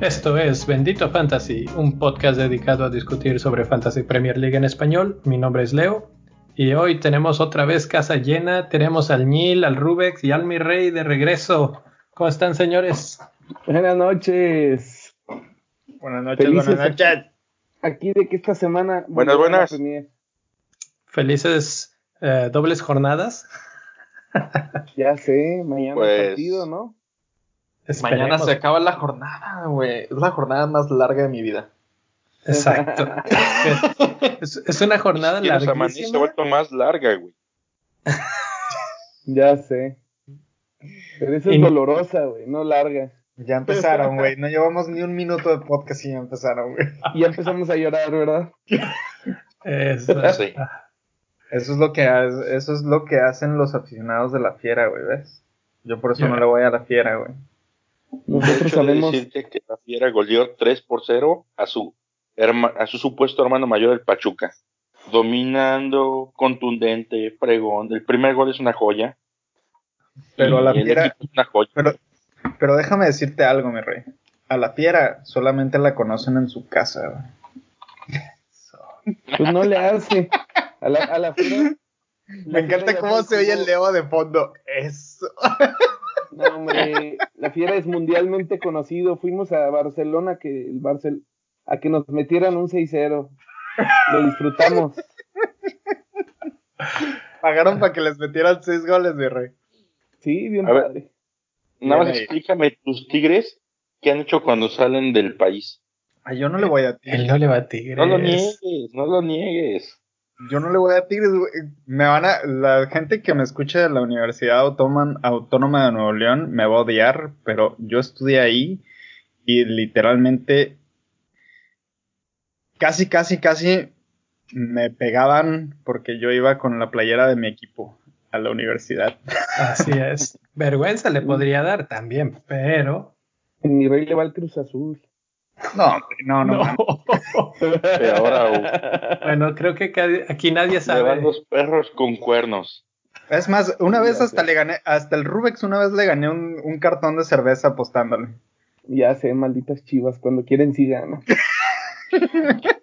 Esto es Bendito Fantasy, un podcast dedicado a discutir sobre Fantasy Premier League en español. Mi nombre es Leo y hoy tenemos otra vez casa llena. Tenemos al Nil, al Rubex y al Mi Rey de regreso. ¿Cómo están, señores? Buenas noches. Buenas noches, buenas noches. Aquí de que esta semana. Buenas, buenas. Felices eh, dobles jornadas. ya sé, mañana pues... partido, ¿no? Mañana se acaba la jornada, güey. Es la jornada más larga de mi vida. Exacto. es, una jornada larga. se ha vuelto más larga, güey. ya sé. Pero esa es dolorosa, güey, no larga. Ya empezaron, güey. No llevamos ni un minuto de podcast y ya empezaron, güey. Y ya empezamos a llorar, ¿verdad? Eso, sí. eso es lo que eso es lo que hacen los aficionados de la fiera, güey, ¿ves? Yo por eso no le voy a la fiera, güey. Nosotros sabemos decirte que la Fiera goleó 3 por 0 a su, a su supuesto hermano mayor, el Pachuca. Dominando, contundente, pregón. El primer gol es una joya. Pero a la Fiera. Pero, pero déjame decirte algo, mi rey. A la Fiera solamente la conocen en su casa. Pues no le hace. A la, a la Fiera. Me encanta cómo se oye el Leo de fondo. Eso. No, hombre, la fiera es mundialmente conocido. Fuimos a Barcelona que el Barcel a que nos metieran un 6-0. Lo disfrutamos. Pagaron para que les metieran 6 goles, mi rey. Sí, bien padre. Nada más explícame tus tigres, ¿qué han hecho cuando salen del país? Ay, yo no le voy a tigres. Él no le va a tigres. No lo niegues, no lo niegues. Yo no le voy a Tigres, Me van a. La gente que me escucha de la Universidad Autónoma, de Nuevo León me va a odiar, pero yo estudié ahí y literalmente. Casi, casi, casi me pegaban porque yo iba con la playera de mi equipo a la universidad. Así es. Vergüenza le podría dar también, pero. En mi rey le va el Cruz Azul. No, no, no. Bueno, creo que aquí nadie sabe. van los perros con cuernos. Es más, una vez hasta le gané, hasta el Rubex una vez le gané un, cartón de cerveza apostándole. Ya sé, malditas chivas, cuando quieren sí ganan.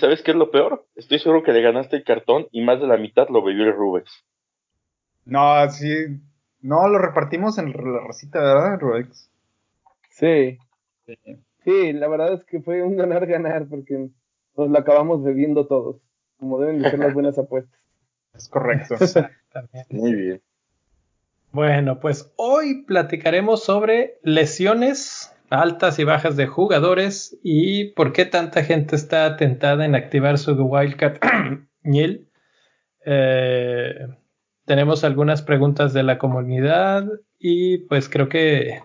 ¿Y sabes qué es lo peor? Estoy seguro que le ganaste el cartón y más de la mitad lo bebió el Rubex. No, sí. No, lo repartimos en la racita, ¿verdad, Rubex? Sí. Sí, la verdad es que fue un ganar-ganar porque nos lo acabamos bebiendo todos, como deben de ser las buenas apuestas. Es correcto. Muy bien. Bueno, pues hoy platicaremos sobre lesiones altas y bajas de jugadores y por qué tanta gente está tentada en activar su Wildcat Niel. Eh, tenemos algunas preguntas de la comunidad y pues creo que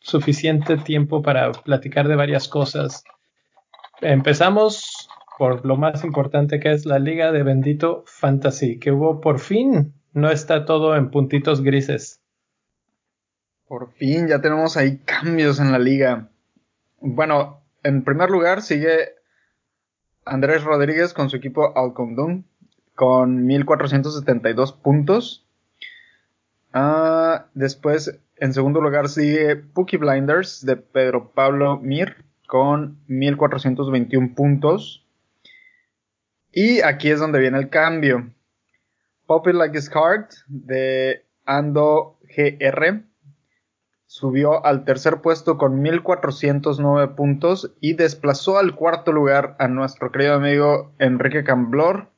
suficiente tiempo para platicar de varias cosas. Empezamos por lo más importante que es la Liga de Bendito Fantasy, que hubo por fin, no está todo en puntitos grises. Por fin, ya tenemos ahí cambios en la liga. Bueno, en primer lugar sigue Andrés Rodríguez con su equipo Alcondón con 1472 puntos. Ah, después en segundo lugar sigue Pookie Blinders de Pedro Pablo Mir con 1421 puntos. Y aquí es donde viene el cambio. Poppy Like a Card de Ando GR subió al tercer puesto con 1409 puntos y desplazó al cuarto lugar a nuestro querido amigo Enrique Camblor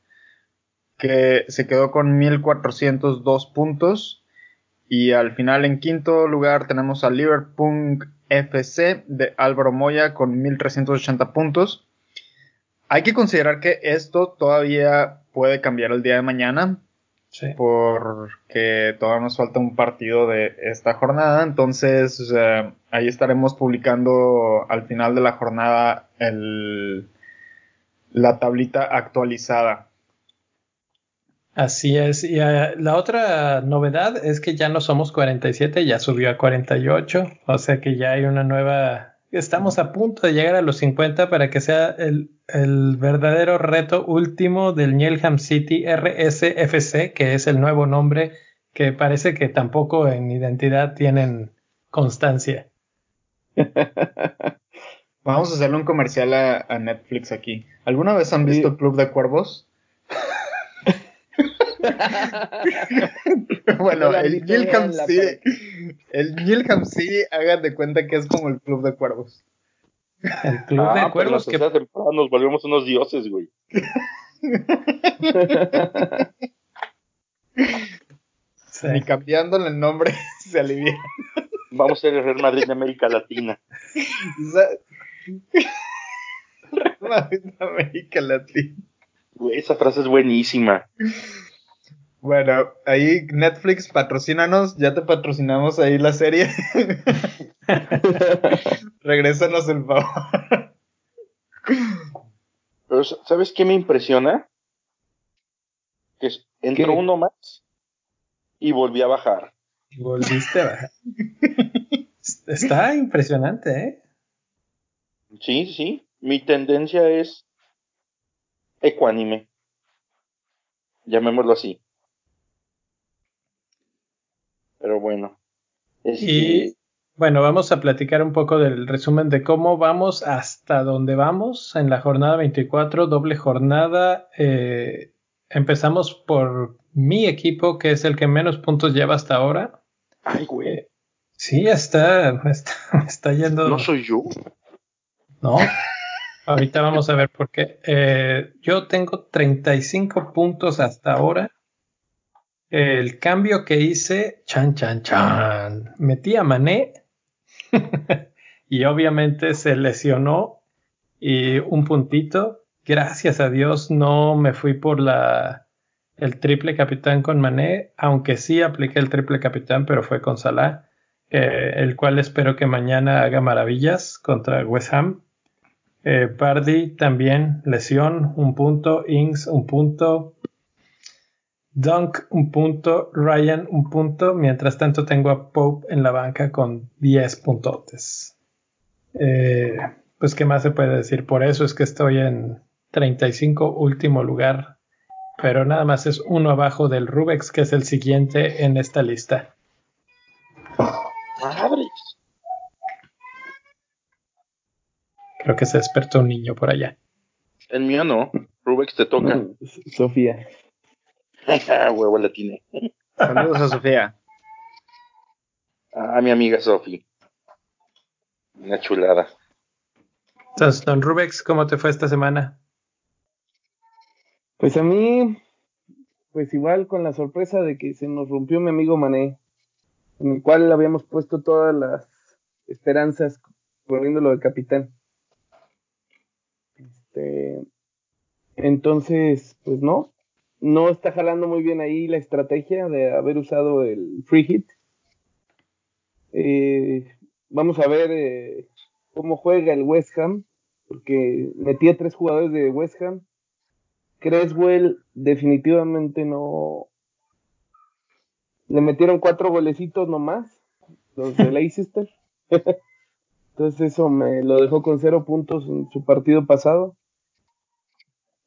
que se quedó con 1402 puntos. Y al final en quinto lugar tenemos a Liverpool FC de Álvaro Moya con 1380 puntos. Hay que considerar que esto todavía puede cambiar el día de mañana. Porque todavía nos falta un partido de esta jornada. Entonces ahí estaremos publicando al final de la jornada el, la tablita actualizada. Así es. Y uh, la otra novedad es que ya no somos 47, ya subió a 48. O sea que ya hay una nueva estamos a punto de llegar a los 50 para que sea el, verdadero reto último del Nielham City RSFC, que es el nuevo nombre que parece que tampoco en identidad tienen constancia. Vamos a hacerle un comercial a, Netflix aquí. ¿Alguna vez han visto Club de Cuervos? bueno, el Gilham City, el Gilham City, hagan de cuenta que es como el Club de Cuervos. El Club de ah, Cuervos que nos volvemos unos dioses, güey. Ni cambiándole el nombre se alivia. Vamos a ser el Real Madrid de América Latina. Real Madrid de América Latina. Güey, esa frase es buenísima. Bueno, ahí Netflix, patrocínanos, ya te patrocinamos ahí la serie. Regrésanos el favor. Pero, ¿sabes qué me impresiona? Que entró uno más y volví a bajar. Volviste a bajar. Está impresionante, ¿eh? Sí, sí. Mi tendencia es ecuánime. Llamémoslo así. Pero bueno. Y bueno, vamos a platicar un poco del resumen de cómo vamos hasta dónde vamos en la jornada 24, doble jornada. Eh, empezamos por mi equipo, que es el que menos puntos lleva hasta ahora. Ay, güey. Eh, sí, está, está, está yendo. No soy yo. No. Ahorita vamos a ver por qué. Eh, yo tengo 35 puntos hasta ahora el cambio que hice, chan, chan, chan, metí a Mané y obviamente se lesionó y un puntito. Gracias a Dios no me fui por la el triple capitán con Mané, aunque sí apliqué el triple capitán, pero fue con Salah, eh, el cual espero que mañana haga maravillas contra West Ham. Eh, también lesión, un punto, Ings un punto, Dunk un punto, Ryan un punto, mientras tanto tengo a Pope en la banca con 10 puntotes. Eh, pues qué más se puede decir, por eso es que estoy en 35 último lugar, pero nada más es uno abajo del Rubex que es el siguiente en esta lista. Creo que se despertó un niño por allá. El mío no, Rubex te toca. Sofía. Huevo la tiene. Saludos a Sofía. A mi amiga Sofía. Una chulada. Entonces, don Rubex, ¿cómo te fue esta semana? Pues a mí, pues igual con la sorpresa de que se nos rompió mi amigo Mané, en el cual habíamos puesto todas las esperanzas poniéndolo de capitán. Este, entonces, pues no, no está jalando muy bien ahí la estrategia de haber usado el free hit. Eh, vamos a ver eh, cómo juega el West Ham, porque metía tres jugadores de West Ham. Creswell definitivamente no. Le metieron cuatro golecitos nomás, los de Leicester. Entonces eso me lo dejó con cero puntos en su partido pasado.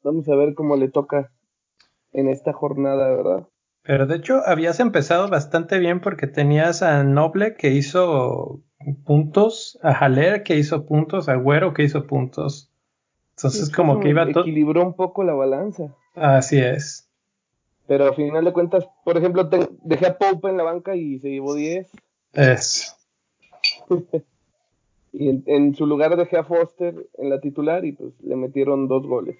Vamos a ver cómo le toca en esta jornada, ¿verdad? Pero de hecho habías empezado bastante bien porque tenías a Noble que hizo puntos, a Haller que hizo puntos, a Güero que hizo puntos. Entonces como que iba todo... Equilibró un poco la balanza. Así es. Pero a final de cuentas, por ejemplo, dejé a Pope en la banca y se llevó 10. Es. y en, en, su lugar dejé a Foster en la titular y pues le metieron dos goles.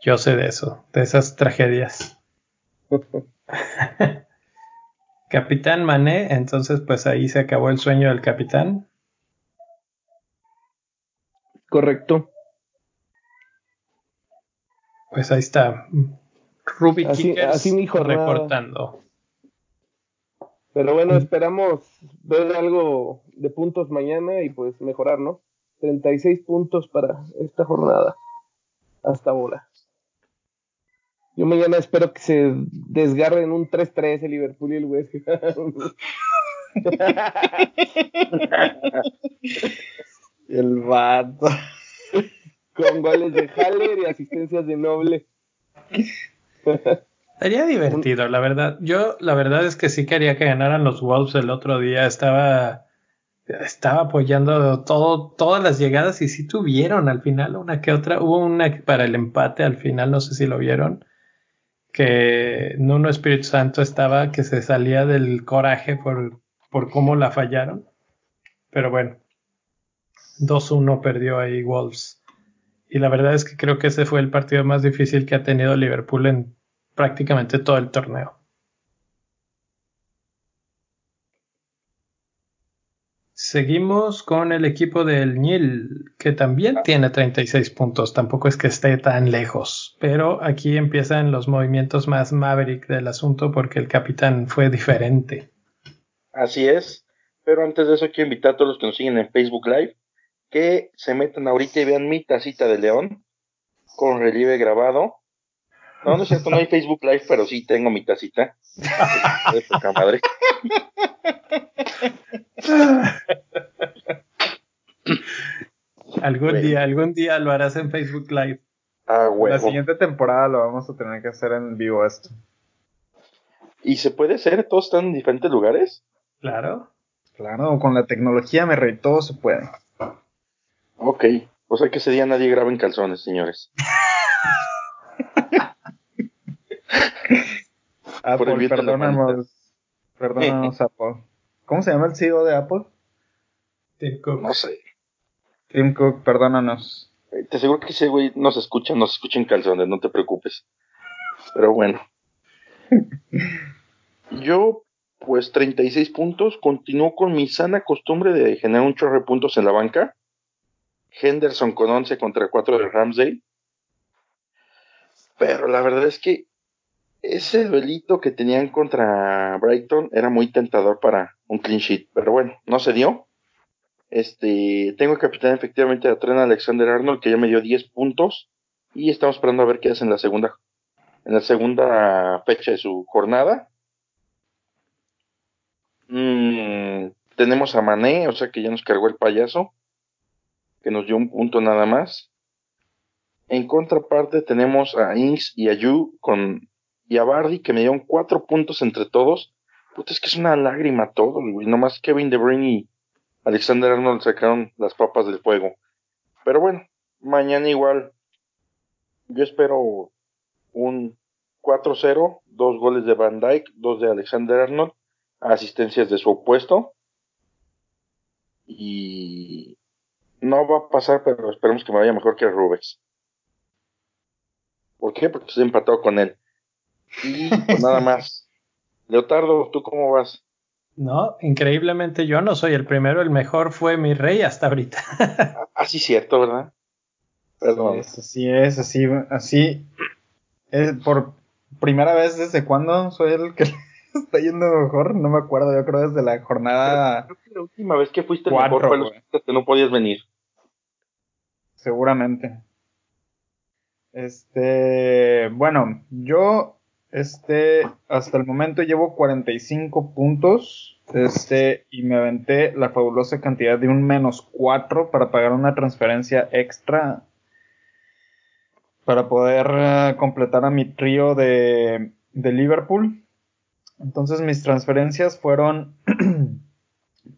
Yo sé de eso, de esas tragedias. capitán Mané, entonces pues ahí se acabó el sueño del capitán. Correcto. Pues ahí está. Ruby así, reportando. Pero bueno, esperamos ver algo de puntos mañana y pues mejorar, ¿no? 36 puntos para esta jornada. Hasta ahora. Yo mañana espero que se desgarren un 3-3 el Liverpool y el West el vato. Con goles de Haller y asistencias de Noble. Sería divertido, la verdad. Yo, la verdad es que sí quería que ganaran los Wolves el otro día. Estaba, estaba apoyando todo, todas las llegadas y sí tuvieron al final una que otra. Hubo una para el empate al final, no sé si lo vieron, que Nuno Espíritu Santo estaba que se salía del coraje por, por cómo la fallaron. Pero bueno, 2-1 perdió ahí Wolves. Y la verdad es que creo que ese fue el partido más difícil que ha tenido Liverpool en prácticamente todo el torneo. Seguimos con el equipo del Nil, que también tiene 36 puntos. Tampoco es que esté tan lejos, pero aquí empiezan los movimientos más maverick del asunto porque el capitán fue diferente. Así es, pero antes de eso quiero invitar a todos los que nos siguen en Facebook Live que se metan ahorita y vean mi tacita de león con relieve grabado no, no es cierto, no hay Facebook Live, pero sí tengo mi tacita. De poca madre. algún día, algún día lo harás en Facebook Live. Ah, bueno. La siguiente temporada lo vamos a tener que hacer en vivo esto. ¿Y se puede hacer? ¿Todos están en diferentes lugares? Claro. Claro, con la tecnología me reí, todo se puede. Ok, o sea que ese día nadie graba en calzones, señores. Apple, perdónanos. Perdónanos, Apple. ¿Cómo se llama el CEO de Apple? Tim Cook. No sé. Tim Cook, perdónanos. Eh, te aseguro que ese güey nos escucha, nos escucha en calzones, no te preocupes. Pero bueno. Yo, pues 36 puntos, continúo con mi sana costumbre de generar un chorro de puntos en la banca. Henderson con 11 contra 4 de Ramsey. Pero la verdad es que ese duelito que tenían contra Brighton era muy tentador para un clean sheet, pero bueno, no se dio. Este, tengo capitán efectivamente a Tren Alexander Arnold que ya me dio 10 puntos y estamos esperando a ver qué hace en la segunda en la segunda fecha de su jornada. Mm, tenemos a Mané, o sea que ya nos cargó el payaso, que nos dio un punto nada más. En contraparte tenemos a Inks y a Yu con y a Bardi, que me dieron cuatro puntos entre todos. Puta, es que es una lágrima todo, güey. Nomás Kevin De Bruyne y Alexander Arnold sacaron las papas del fuego. Pero bueno, mañana igual. Yo espero un 4-0, dos goles de Van Dyke, dos de Alexander Arnold, asistencias de su opuesto. Y no va a pasar, pero esperemos que me vaya mejor que Rubens. ¿Por qué? Porque estoy empatado con él. Y pues nada más. Leotardo, ¿tú cómo vas? No, increíblemente yo no soy el primero, el mejor fue mi rey hasta ahorita. así ah, cierto, ¿verdad? Perdón. así es, así, así. Es por primera vez desde cuándo soy el que está yendo mejor, no me acuerdo, yo creo desde la jornada. Creo que la última vez que fuiste mejor fue los que no podías venir. Seguramente. Este, bueno, yo este, hasta el momento llevo 45 puntos. Este, y me aventé la fabulosa cantidad de un menos 4 para pagar una transferencia extra para poder eh, completar a mi trío de, de Liverpool. Entonces mis transferencias fueron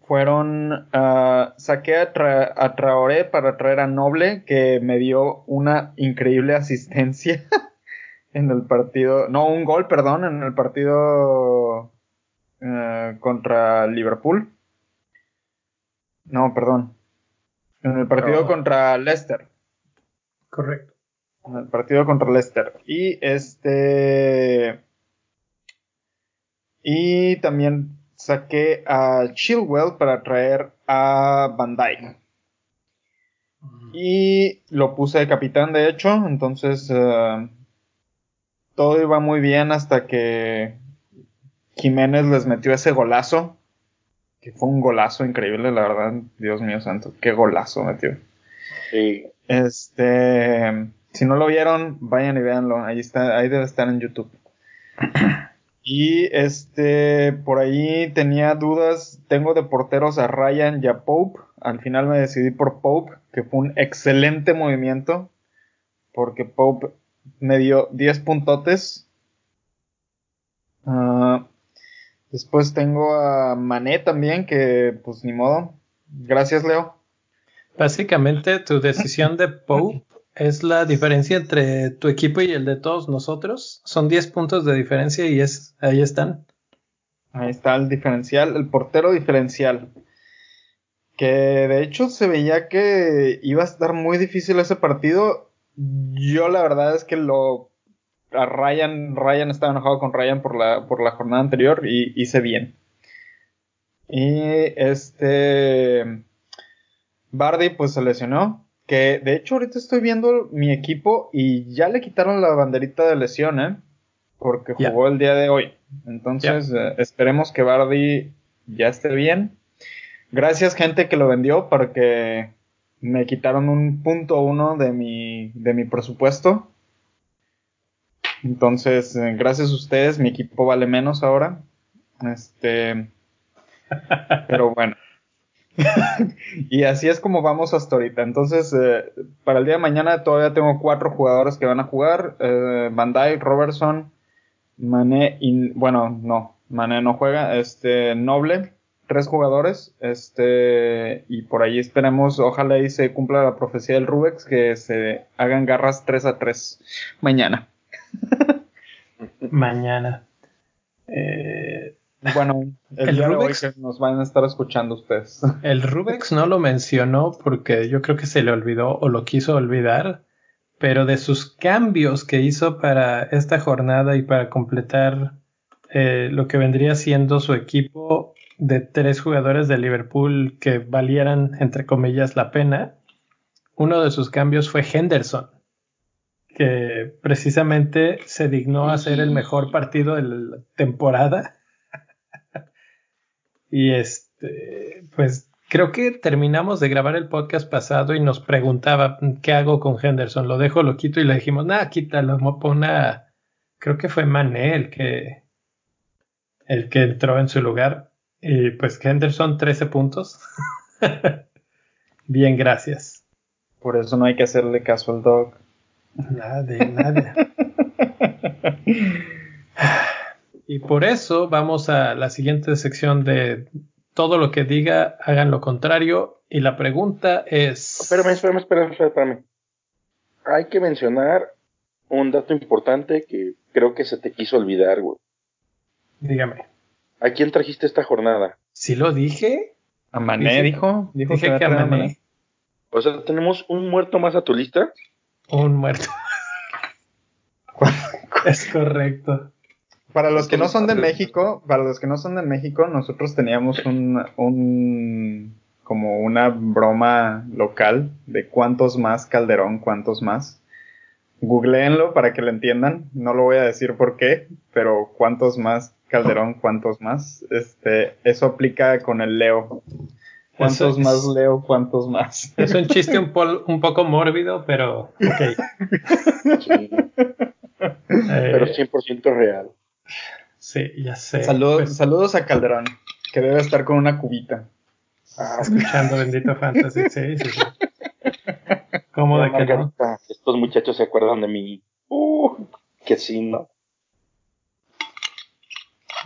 fueron uh, saqué a, a, Traoré para traer a Noble que me dio una increíble asistencia en el partido, no, un gol, perdón, en el partido eh, contra Liverpool. No, perdón. En el partido contra Leicester. Correcto. En el partido contra Leicester. Y este. Y también saqué a Chilwell para traer a Van Dyke. Y lo puse de capitán, de hecho. Entonces. Eh, todo iba muy bien hasta que Jiménez les metió ese golazo, que fue un golazo increíble, la verdad, Dios mío santo, qué golazo metió. Sí. Este, si no lo vieron, vayan y véanlo, ahí está, ahí debe estar en YouTube. Y este, por ahí tenía dudas. Tengo de porteros a Ryan y a Pope. Al final me decidí por Pope, que fue un excelente movimiento. Porque Pope me dio 10 puntotes. Ah, después tengo a Mané también, que pues ni modo. Gracias, Leo. Básicamente, tu decisión de Pope es la diferencia entre tu equipo y el de todos nosotros. Son 10 puntos de diferencia y es ahí están. Ahí está el diferencial, el portero diferencial. Que de hecho se veía que iba a estar muy difícil ese partido. Yo la verdad es que lo a Ryan, Ryan estaba enojado con Ryan por la, por la jornada anterior y hice bien. Y este Bardi pues se lesionó. Que de hecho ahorita estoy viendo mi equipo y ya le quitaron la banderita de lesión, ¿eh? Porque jugó el día de hoy. Entonces eh, esperemos que Bardi ya esté bien. Gracias gente que lo vendió porque me quitaron un punto uno de mi, de mi presupuesto. Entonces, eh, gracias a ustedes, mi equipo vale menos ahora. Este, pero bueno. y así es como vamos hasta ahorita. Entonces, eh, para el día de mañana todavía tengo cuatro jugadores que van a jugar. Eh, Bandai, Robertson, Mané y... Bueno, no, Mané no juega. Este, Noble, tres jugadores. Este, y por ahí esperemos, ojalá y se cumpla la profecía del Rubex, que se hagan garras 3 a 3 mañana. mañana. Eh, bueno, el, Rubex, nos van a estar escuchando ustedes. El Rubex no lo mencionó porque yo creo que se le olvidó o lo quiso olvidar, pero de sus cambios que hizo para esta jornada y para completar eh, lo que vendría siendo su equipo de tres jugadores de Liverpool que valieran, entre comillas, la pena, uno de sus cambios fue Henderson, que precisamente se dignó a ser el mejor partido de la temporada y este, pues creo que terminamos de grabar el podcast pasado y nos preguntaba qué hago con Henderson. Lo dejo, lo quito y le dijimos, nada, quítalo, pon a. Creo que fue Mané el que, el que entró en su lugar. Y pues Henderson, 13 puntos. Bien, gracias. Por eso no hay que hacerle caso al dog. Nada de nada. Y por eso vamos a la siguiente sección de todo lo que diga, hagan lo contrario. Y la pregunta es. Espérame, espérame, espérame, espérame. Hay que mencionar un dato importante que creo que se te quiso olvidar, güey. Dígame. ¿A quién trajiste esta jornada? ¿Sí lo dije? A Mané, dijo. Dijo que, a Mané. O sea, ¿tenemos un muerto más a tu lista? Un muerto. es correcto. Para los que no son de México, para los que no son de México, nosotros teníamos un, un como una broma local de cuántos más Calderón, cuántos más. Googleenlo para que lo entiendan. No lo voy a decir por qué, pero cuántos más Calderón, cuántos más. Este, eso aplica con el Leo. ¿Cuántos más Leo? ¿Cuántos más? Es un chiste un, un poco mórbido, pero ok. Pero 100% real. Sí, ya sé. Pues, saludos a Calderón, que debe estar con una cubita. Ah, escuchando Bendito Fantasy, sí, sí, sí. ¿Cómo de que no? Estos muchachos se acuerdan de mí. Uh, que sí, ¿no?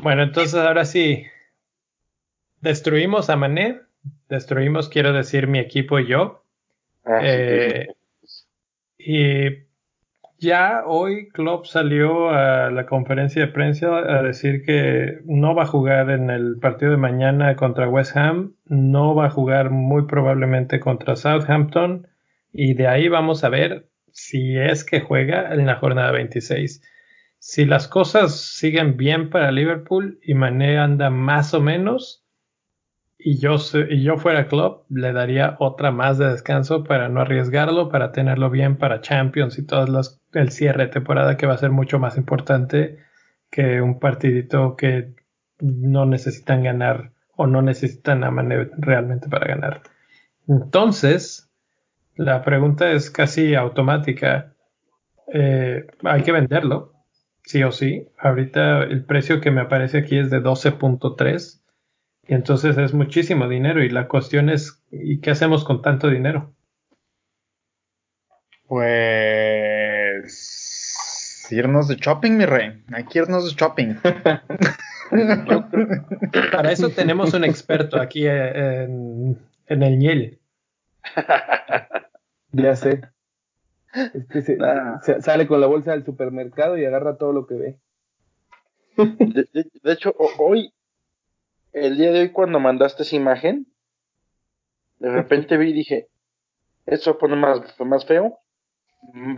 Bueno, entonces ahora sí. Destruimos a Mané. Destruimos, quiero decir, mi equipo y yo. Ah, eh, y ya hoy Klopp salió a la conferencia de prensa a decir que no va a jugar en el partido de mañana contra West Ham, no va a jugar muy probablemente contra Southampton y de ahí vamos a ver si es que juega en la jornada 26. Si las cosas siguen bien para Liverpool y Mané anda más o menos, y yo, y yo fuera club, le daría otra más de descanso para no arriesgarlo, para tenerlo bien para Champions y todo el cierre de temporada que va a ser mucho más importante que un partidito que no necesitan ganar o no necesitan a Mané realmente para ganar. Entonces, la pregunta es casi automática. Eh, hay que venderlo. Sí o sí. Ahorita el precio que me aparece aquí es de 12.3 y entonces es muchísimo dinero y la cuestión es, ¿y qué hacemos con tanto dinero? Pues irnos de shopping, mi rey. Hay que irnos de shopping. Para eso tenemos un experto aquí en, en el Ñel. Ya sé. Este se, sale con la bolsa del supermercado y agarra todo lo que ve. De, hecho, hoy, el día de hoy, cuando mandaste esa imagen, de repente vi y dije: Esto pone más, más feo,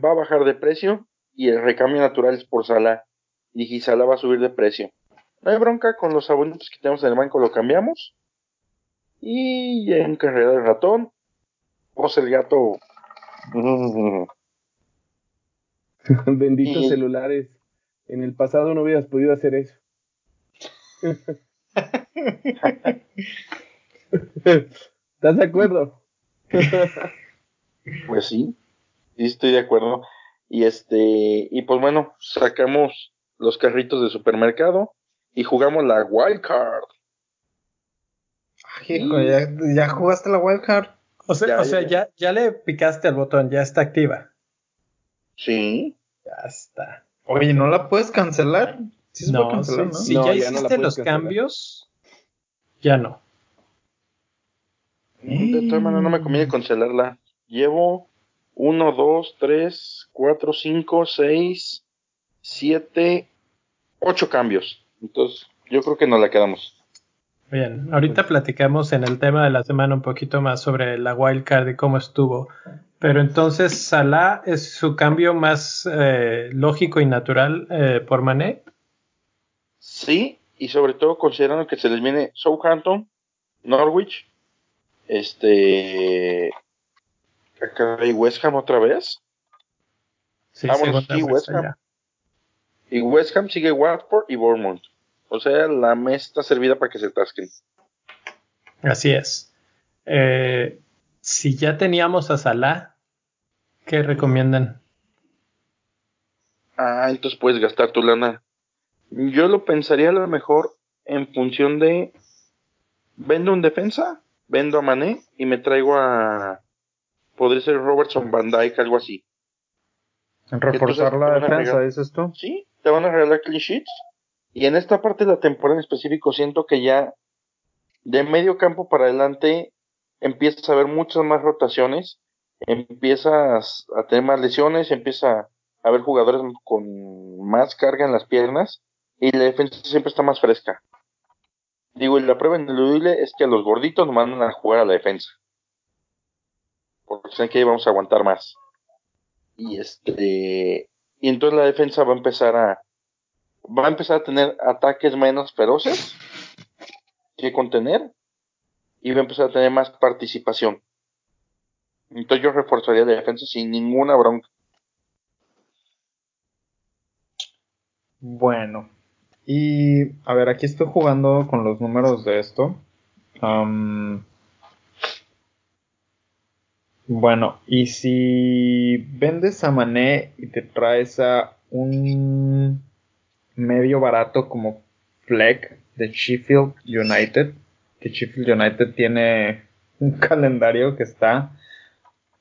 va a bajar de precio y el recambio natural es por sala. Y dije: Sala va a subir de precio. No hay bronca con los abonitos que tenemos en el banco, lo cambiamos. Y en carrera del ratón, pues el gato Benditos celulares. En el pasado no hubieras podido hacer eso. ¿Estás de acuerdo? pues sí, sí estoy de acuerdo. Y este, y pues bueno, sacamos los carritos de supermercado y jugamos la wild card. ¿ya, ¿ya, jugaste la wild card? O sea, ya, o sea ya, ya le picaste al botón, ya está activa. Sí. Ya está. Oye, ¿no la puedes cancelar? Sí se no, puede cancelar, ¿no? Si ya, hiciste los cambios, ya no. De todas maneras, no me conviene cancelarla. Llevo 1, 2, 3, 4, 5, 6, 7, 8 cambios. Entonces, yo creo que no la quedamos. Bien, ahorita platicamos en el tema de la semana un poquito más sobre la wildcard y cómo estuvo. Pero entonces, Salah es su cambio más eh, lógico y natural eh, por Mané. Sí, y sobre todo considerando que se les viene Southampton, Norwich, este. Acá hay West Ham otra vez. Sí, Vamos, sí, West Ham. Y West Ham sigue Watford y Bournemouth. O sea, la mesa está servida para que se tasquen. Así es. Eh, si ya teníamos a Salah, ¿qué recomiendan? Ah, entonces puedes gastar tu lana. Yo lo pensaría a lo mejor en función de vendo un defensa, vendo a Mané y me traigo a podría ser Robertson Van Dyke, algo así. Reforzar la defensa, dices tú. Sí, te van a regalar clean sheets y en esta parte de la temporada en específico siento que ya de medio campo para adelante empiezas a ver muchas más rotaciones, empiezas a tener más lesiones, empieza a ver jugadores con más carga en las piernas y la defensa siempre está más fresca. Digo, y la prueba ineludible es que a los gorditos nos mandan a jugar a la defensa. Porque saben que ahí vamos a aguantar más. Y este. Y entonces la defensa va a empezar a, va a empezar a tener ataques menos feroces que contener va a empezar a tener más participación. Entonces yo reforzaría la defensa sin ninguna bronca. Bueno, y a ver, aquí estoy jugando con los números de esto. bueno, y si vendes a Mané y te traes a un medio barato como Fleck de Sheffield United. Que Sheffield United tiene un calendario que está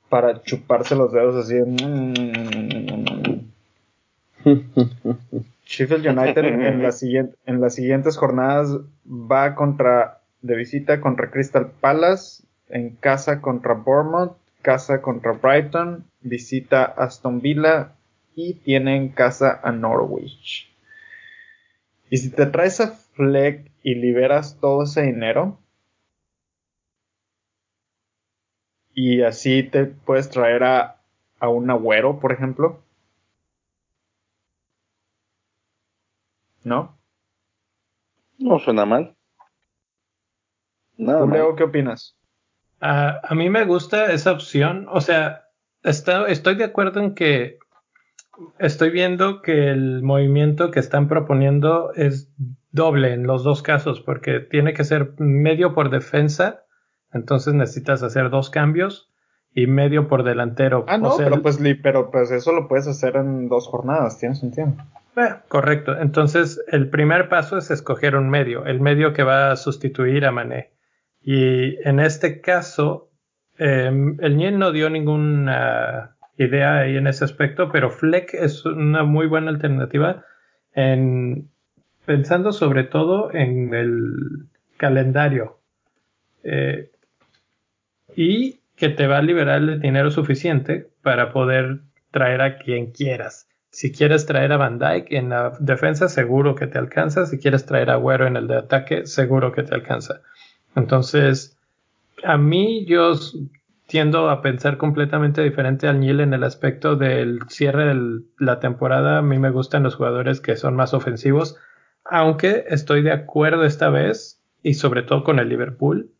para chuparse los dedos así. Sheffield United en, la siguiente, en las siguientes jornadas va contra de visita contra Crystal Palace, en casa contra Bournemouth, casa contra Brighton, visita Aston Villa y tiene en casa a Norwich. Y si te traes a Fleck y liberas todo ese dinero, y así te puedes traer a, a un agüero, por ejemplo. ¿No? No suena mal. Nada Leo, ¿qué opinas? a mí me gusta esa opción. O sea, estoy de acuerdo en que estoy viendo que el movimiento que están proponiendo es doble en los dos casos, porque tiene que ser medio por defensa, entonces necesitas hacer dos cambios y medio por delantero. Ah, no, pero, pues, pero pues eso lo puedes hacer en dos jornadas, tiene sentido. Eh, correcto. Entonces, el primer paso es escoger un medio, el medio que va a sustituir a Mané. Y en este caso, em, el Nien no dio ninguna idea ahí en ese aspecto, pero Fleck es una muy buena alternativa en, pensando sobre todo en el calendario. Eh, y que te va a liberar el dinero suficiente para poder traer a quien quieras. Si quieres traer a Van Dyke en la defensa, seguro que te alcanza. Si quieres traer a Güero en el de ataque, seguro que te alcanza. Entonces, a mí yo tiendo a pensar completamente diferente al Neil en el aspecto del cierre de la temporada. A mí me gustan los jugadores que son más ofensivos, aunque estoy de acuerdo esta vez, y sobre todo con el Liverpool,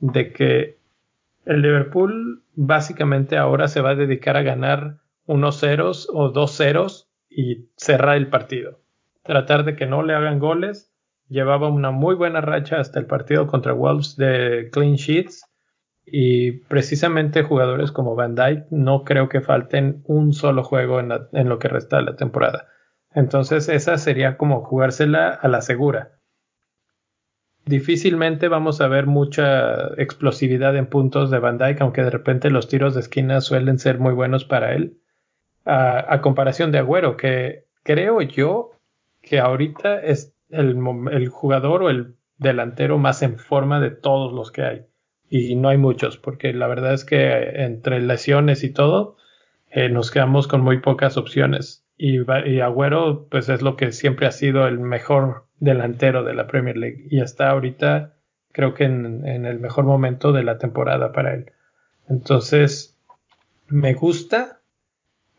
de que el Liverpool básicamente ahora se va a dedicar a ganar unos ceros o dos ceros y cerrar el partido. Tratar de que no le hagan goles. Llevaba una muy buena racha hasta el partido contra Wolves de clean sheets. Y precisamente jugadores como Van Dyke no creo que falten un solo juego en, en lo que resta de la temporada. Entonces esa sería como jugársela a la segura. Difícilmente vamos a ver mucha explosividad en puntos de Van Dyke, aunque de repente los tiros de esquina suelen ser muy buenos para él a, comparación de Agüero, que creo yo que ahorita es el, jugador o el delantero más en forma de todos los que hay. Y no hay muchos, porque la verdad es que entre lesiones y todo, eh, nos quedamos con muy pocas opciones. Y, Agüero, pues es lo que siempre ha sido el mejor delantero de la Premier League. Y está ahorita, creo que en, en el mejor momento de la temporada para él. Entonces, me gusta,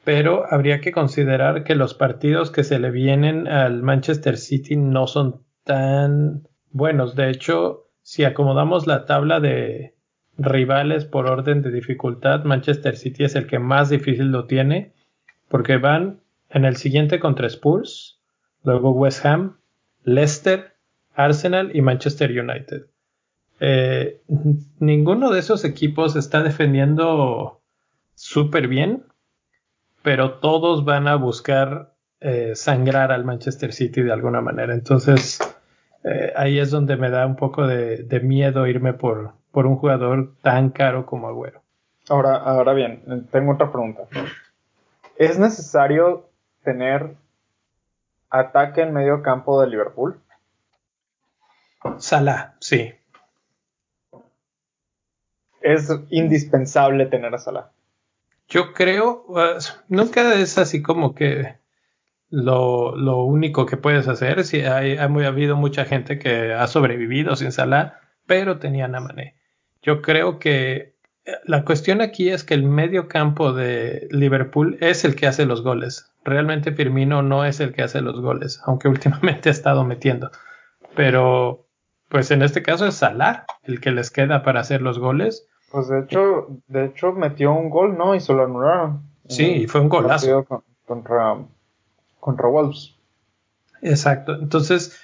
pero habría que considerar que los partidos que se le vienen al Manchester City no son tan buenos. De hecho, si acomodamos la tabla de rivales por orden de dificultad, Manchester City es el que más difícil lo tiene, porque van en el siguiente contra Spurs, luego West Ham, Leicester, Arsenal y Manchester United. Eh, ninguno de esos equipos está defendiendo súper bien pero todos van a buscar eh, sangrar al Manchester City de alguna manera. Entonces, eh, ahí es donde me da un poco de, miedo irme por, por, un jugador tan caro como Agüero. Ahora, ahora bien, tengo otra pregunta. ¿Es necesario tener ataque en medio campo de Liverpool? Salah, sí. Es indispensable tener a Salah. Yo creo, nunca es así como que lo, único que puedes hacer. Si hay, ha habido mucha gente que ha sobrevivido sin Salah, pero tenían a Mané. Yo creo que eh, la cuestión aquí es que el medio campo de Liverpool es el que hace los goles. Realmente Firmino no es el que hace los goles, aunque últimamente ha estado metiendo. Pero, pues en este caso es Salah el que les queda para hacer los goles. Pues de hecho, de hecho metió un gol, ¿no? Y se lo anularon. Sí, fue un golazo. contra, contra Wolves. Exacto. Entonces,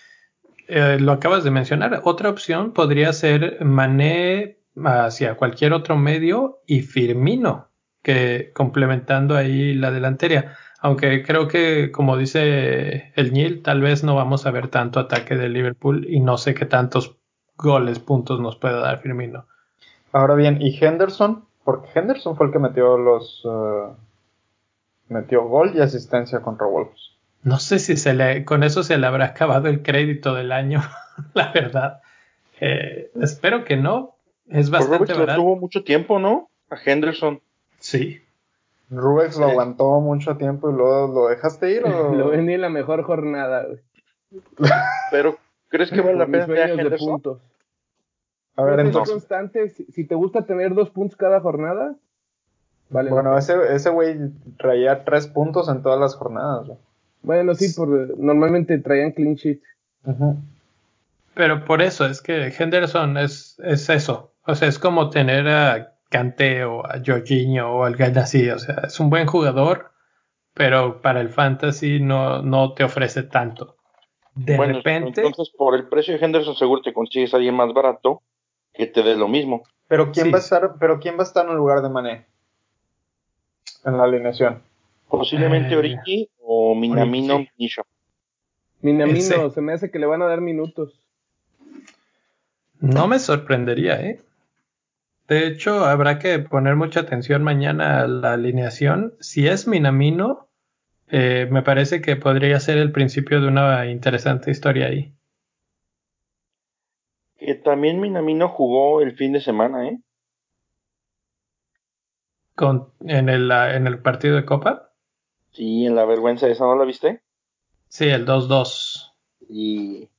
eh, lo acabas de mencionar. Otra opción podría ser Mané hacia cualquier otro medio y Firmino, que complementando ahí la delantera. Aunque creo que, como dice el Nil, tal vez no vamos a ver tanto ataque de Liverpool y no sé qué tantos goles, puntos nos pueda dar Firmino. Ahora bien, ¿y Henderson? Porque Henderson fue el que metió los. Eh, metió gol y asistencia contra Wolves. No sé si se le, con eso se le habrá acabado el crédito del año, la verdad. Eh, espero que no. Es pues bastante verdad. tuvo mucho tiempo, ¿no? A Henderson. Sí. Rubex lo aguantó mucho tiempo y luego lo dejaste ir o lo vendí en la mejor jornada. Pero ¿crees que vale la pena de puntos? A ver, entonces. Constante, si, te gusta tener dos puntos cada jornada, vale. Bueno, ese, ese güey traía tres puntos en todas las jornadas. Bueno, sí, por, normalmente traían clean sheet. Pero por eso, es que Henderson es, es eso. O sea, es como tener a Cante o a Jorginho o alguien así. O sea, es un buen jugador, pero para el fantasy no, no te ofrece tanto. De repente. Entonces, por el precio de Henderson, seguro te consigues a alguien más barato que te dé lo mismo. Pero quién va a estar, pero quién va a estar en el lugar de Mané en la alineación. Posiblemente eh, Origi o o Minamino Nisha. Minamino, se me hace que le van a dar minutos. No me sorprendería, ¿eh? De hecho, habrá que poner mucha atención mañana a la alineación. Si es Minamino, eh, me parece que podría ser el principio de una interesante historia ahí. Que también Minamino jugó el fin de semana, ¿eh? Con, en, el, en el partido de Copa. Sí, en la vergüenza esa, ¿no la viste? Sí, el 2-2. Y...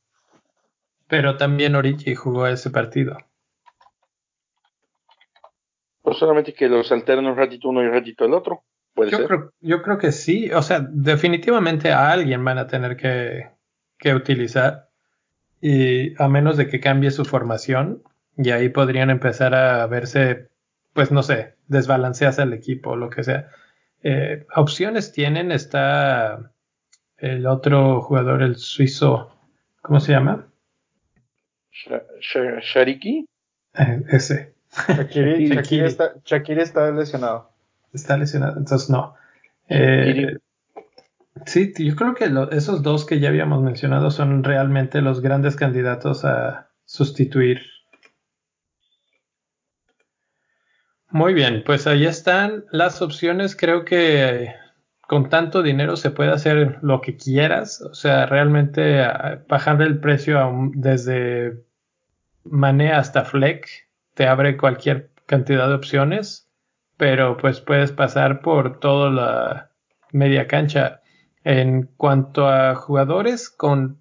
Pero también Origi jugó ese partido. Pues solamente que los alternos un ratito uno y un ratito el otro. ¿Puede yo, ser? Creo, yo creo que sí. O sea, definitivamente a alguien van a tener que, que utilizar. Y a menos de que cambie su formación. Y ahí podrían empezar a verse, pues no sé, desbalancearse el equipo o lo que sea. Eh, opciones tienen, está el otro jugador, el suizo, ¿cómo se llama? Shariki. Eh, ese. Shakiri, está, está, lesionado. Está lesionado, entonces no. Eh, sí, yo creo que esos dos que ya habíamos mencionado son realmente los grandes candidatos a sustituir. Muy bien, pues ahí están las opciones. Creo que con tanto dinero se puede hacer lo que quieras. O sea, realmente ah, bajar el precio desde Mané hasta Fleck te abre cualquier cantidad de opciones, pero pues puedes pasar por toda la media cancha. En cuanto a jugadores con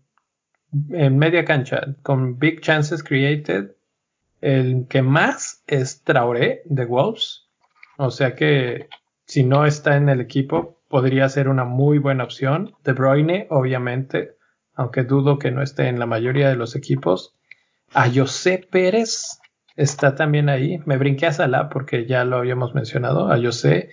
en media cancha, con big chances created, el que más es Traoré de Wolves. O sea que si no está en el equipo, podría ser una muy buena opción. De Bruyne, obviamente, aunque dudo que no esté en la mayoría de los equipos. A José Pérez está también ahí. Me brinqué a Salah porque ya lo habíamos mencionado, a José.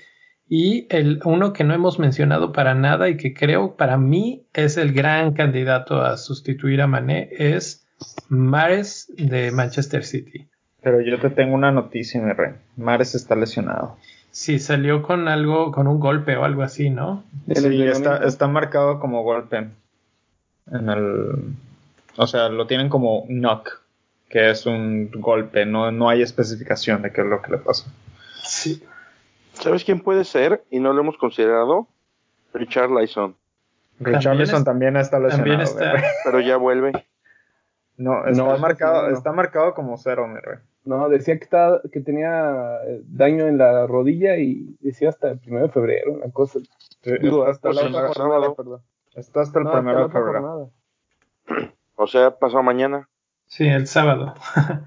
Y el uno que no hemos mencionado para nada y que creo para mí es el gran candidato a sustituir a Mané es Mares de Manchester City. Pero yo te tengo una noticia, mi rey. Mares está lesionado. Sí, salió con algo, con un golpe o algo así, ¿no? Sí, está, está marcado como golpe. En el. O sea, lo tienen como knock, que es un golpe. No, no hay especificación de qué es lo que le pasa. Sí. ¿Sabes quién puede ser? Y no lo hemos considerado. Richard Lyson. Richard Lyson también está lesionado. está... Pero ya vuelve. No, está, marcado, está marcado como cero, mi rey. No, decía que, estaba, que tenía eh, daño en la rodilla y decía hasta el 1 de febrero, una cosa. Digo, hasta la otra jornada, perdón. Está hasta el 1 de febrero. O sea, pasó mañana. Sí, el sábado.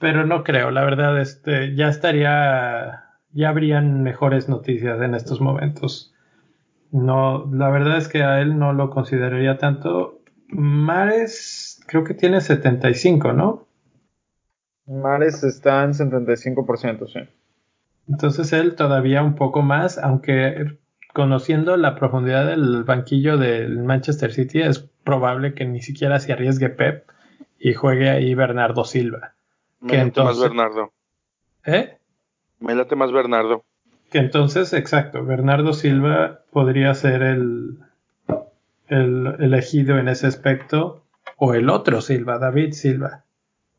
Pero no creo, la verdad, este, ya estaría, ya habrían mejores noticias en estos momentos. No, la verdad es que a él no lo consideraría tanto. Mares, creo que tiene 75, ¿no? Mares está en 75%, sí. Entonces él todavía un poco más, aunque conociendo la profundidad del banquillo del Manchester City, es probable que ni siquiera se arriesgue Pep y juegue ahí Bernardo Silva. Me late más Bernardo. ¿Eh? Me late más Bernardo. Que entonces, exacto, Bernardo Silva podría ser el, el elegido en ese aspecto, o el otro Silva, David Silva.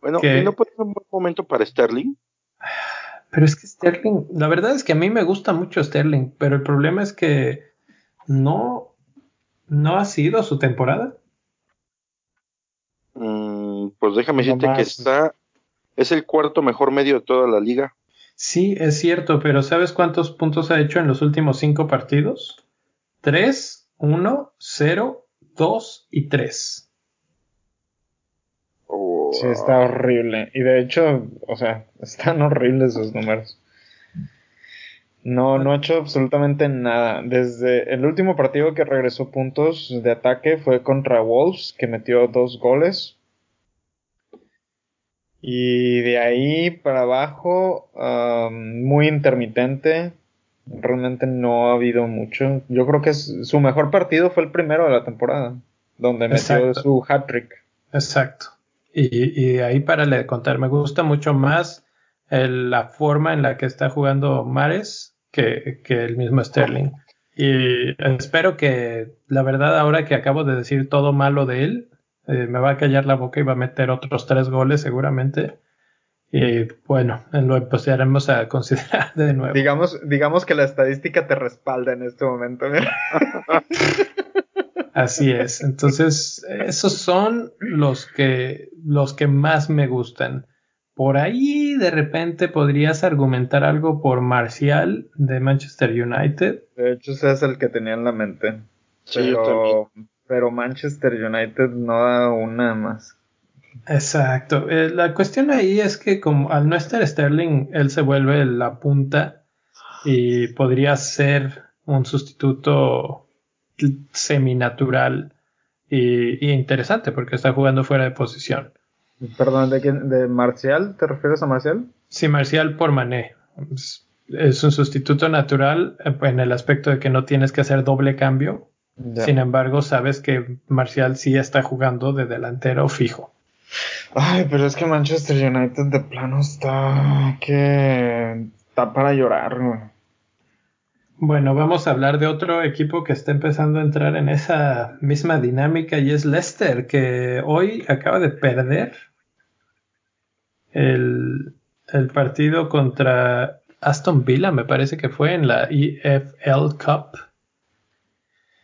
Bueno, ¿y no puede ser un buen momento para Sterling? Pero es que Sterling, la verdad es que a mí me gusta mucho Sterling, pero el problema es que no, no ha sido su temporada. Pues déjame decirte que está, es el cuarto mejor medio de toda la liga. Sí, es cierto, pero ¿sabes cuántos puntos ha hecho en los últimos cinco partidos? Tres, uno, cero, dos y tres. Sí, está horrible. Y de hecho, o sea, están horribles esos números. No, no ha hecho absolutamente nada. Desde el último partido que regresó puntos de ataque fue contra Wolves, que metió dos goles. Y de ahí para abajo, muy intermitente. Realmente no ha habido mucho. Yo creo que su mejor partido fue el primero de la temporada, donde metió su hat-trick. Exacto. Y, ahí para le contar, me gusta mucho más la forma en la que está jugando Mares que, el mismo Sterling. Y espero que, la verdad, ahora que acabo de decir todo malo de él, eh, me va a callar la boca y va a meter otros tres goles seguramente. Y bueno, lo empezaremos a considerar de nuevo. Digamos, digamos que la estadística te respalda en este momento. Así es. Entonces, esos son los que, los que más me gustan. Por ahí de repente podrías argumentar algo por Marcial de Manchester United. De hecho, ese es el que tenía en la mente. pero, pero Manchester United no da una más. Exacto. Eh, la cuestión ahí es que como al no estar Sterling, él se vuelve la punta y podría ser un sustituto seminatural y, y interesante porque está jugando fuera de posición. Perdón, ¿de quién? ¿De Marcial? ¿Te refieres a Marcial? Sí, Marcial por Mané. Es un sustituto natural en el aspecto de que no tienes que hacer doble cambio. Sin embargo, sabes que Marcial sí está jugando de delantero fijo. Ay, pero es que Manchester United de plano está que está para llorar, güey. Bueno, vamos a hablar de otro equipo que está empezando a entrar en esa misma dinámica y es Leicester, que hoy acaba de perder el, partido contra Aston Villa, me parece que fue en la EFL Cup.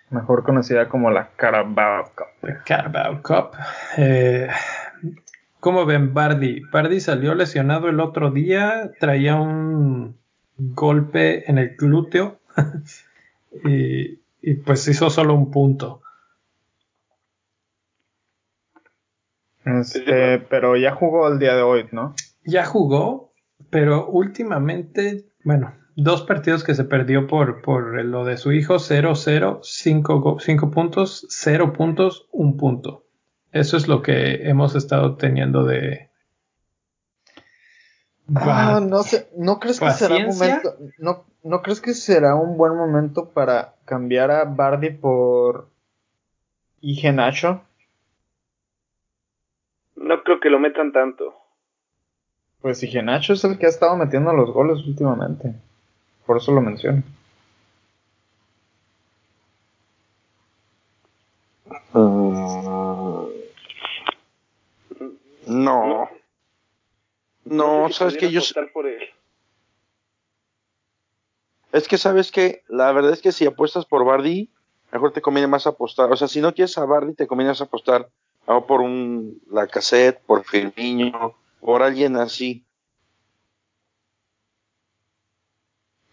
Mejor conocida como la Carabao Cup. Carabao Cup. Eh, ¿Cómo ven Bardi? Bardi salió lesionado el otro día, traía un golpe en el glúteo y, y, pues hizo solo un punto. Este, pero ya jugó el día de hoy, ¿no? Ya jugó, pero últimamente, bueno, dos partidos que se perdió por, por lo de su hijo, 0-0, 5 puntos, 0 puntos, 1 punto. Eso es lo que hemos estado teniendo de. Ah, no sé, ¿no crees que será momento, no, no crees que será un buen momento para cambiar a Bardi por Igenacho? No creo que lo metan tanto. Pues Igenacho es el que ha estado metiendo los goles últimamente. Por eso lo menciono. Ah. no. No, sabes que yo. Es que sabes que la verdad es que si apuestas por Bardi, mejor te conviene más apostar. O sea, si no quieres a Bardi, te conviene más apostar o por un la cassette, por Firmino, por alguien así.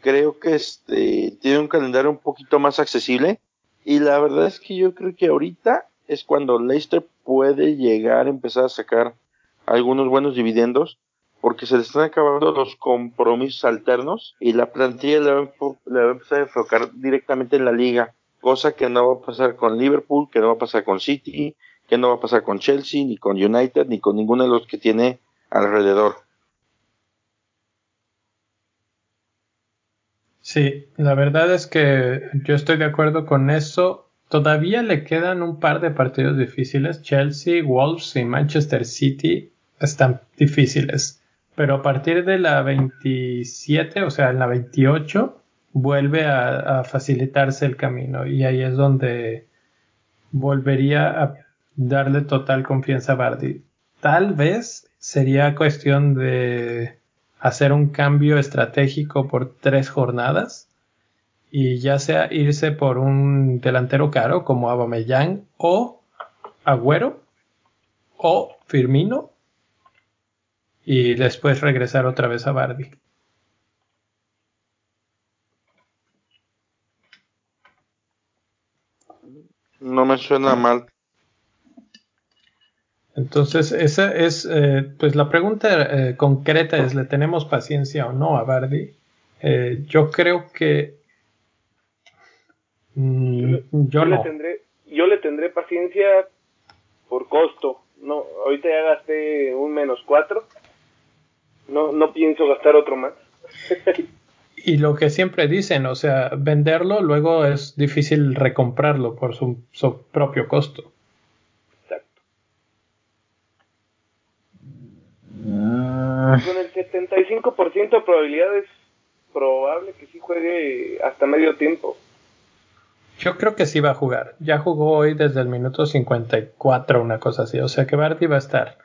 Creo que este tiene un calendario un poquito más accesible y la verdad es que yo creo que ahorita es cuando Leicester puede llegar a empezar a sacar algunos buenos dividendos porque se le están acabando los compromisos alternos y la plantilla le va, a empezar a enfocar directamente en la liga, cosa que no va a pasar con Liverpool, que no va a pasar con City, que no va a pasar con Chelsea, ni con United, ni con ninguno de los que tiene alrededor. Sí, la verdad es que yo estoy de acuerdo con eso. Todavía le quedan un par de partidos difíciles. Chelsea, Wolves y Manchester City están difíciles. Pero a partir de la 27, o sea, en la 28, vuelve a, a facilitarse el camino. Y ahí es donde volvería a darle total confianza a Bardi. Tal vez sería cuestión de hacer un cambio estratégico por tres jornadas y ya sea irse por un delantero caro como Abameyang o Agüero o Firmino y después regresar otra vez a Bardi. No me suena mal entonces, esa es, eh, pues la pregunta eh, concreta es, ¿le tenemos paciencia o no a Bardi? Eh, yo creo que mm, yo, no. Le tendré, yo le tendré paciencia por costo. No, ahorita ya gasté un menos cuatro. No, no pienso gastar otro más. y lo que siempre dicen, o sea, venderlo luego es difícil recomprarlo por su propio costo. Con el 75% de probabilidades, probable que sí juegue hasta medio tiempo. Yo creo que sí va a jugar. Ya jugó hoy desde el minuto 54, una cosa así. O sea que Bardi va a estar.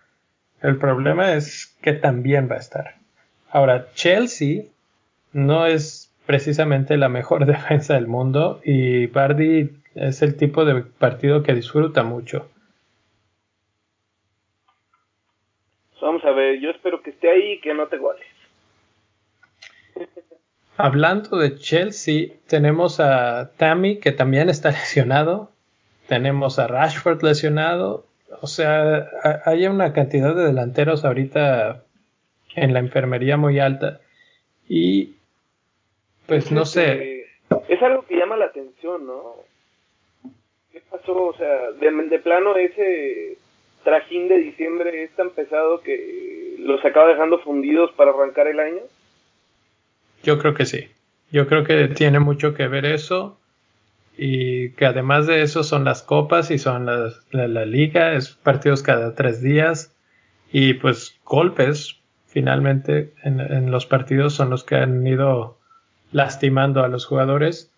El problema es que también va a estar. Ahora, Chelsea no es precisamente la mejor defensa del mundo y Bardi es el tipo de partido que disfruta mucho. Vamos a ver, yo espero que esté ahí y que no te goles. Hablando de Chelsea, tenemos a Tammy que también está lesionado. Tenemos a Rashford lesionado. O sea, hay una cantidad de delanteros ahorita en la enfermería muy alta. Y pues no sé. Es algo que llama la atención, ¿no? ¿Qué pasó? O sea, de, de plano ese trajín de diciembre es tan pesado que los acaba dejando fundidos para arrancar el año. Yo creo que sí. Yo creo que tiene mucho que ver eso. Y que además de eso son las copas y son las, la, liga, es partidos cada tres días. Y pues golpes, finalmente, en, en, los partidos son los que han ido lastimando a los jugadores.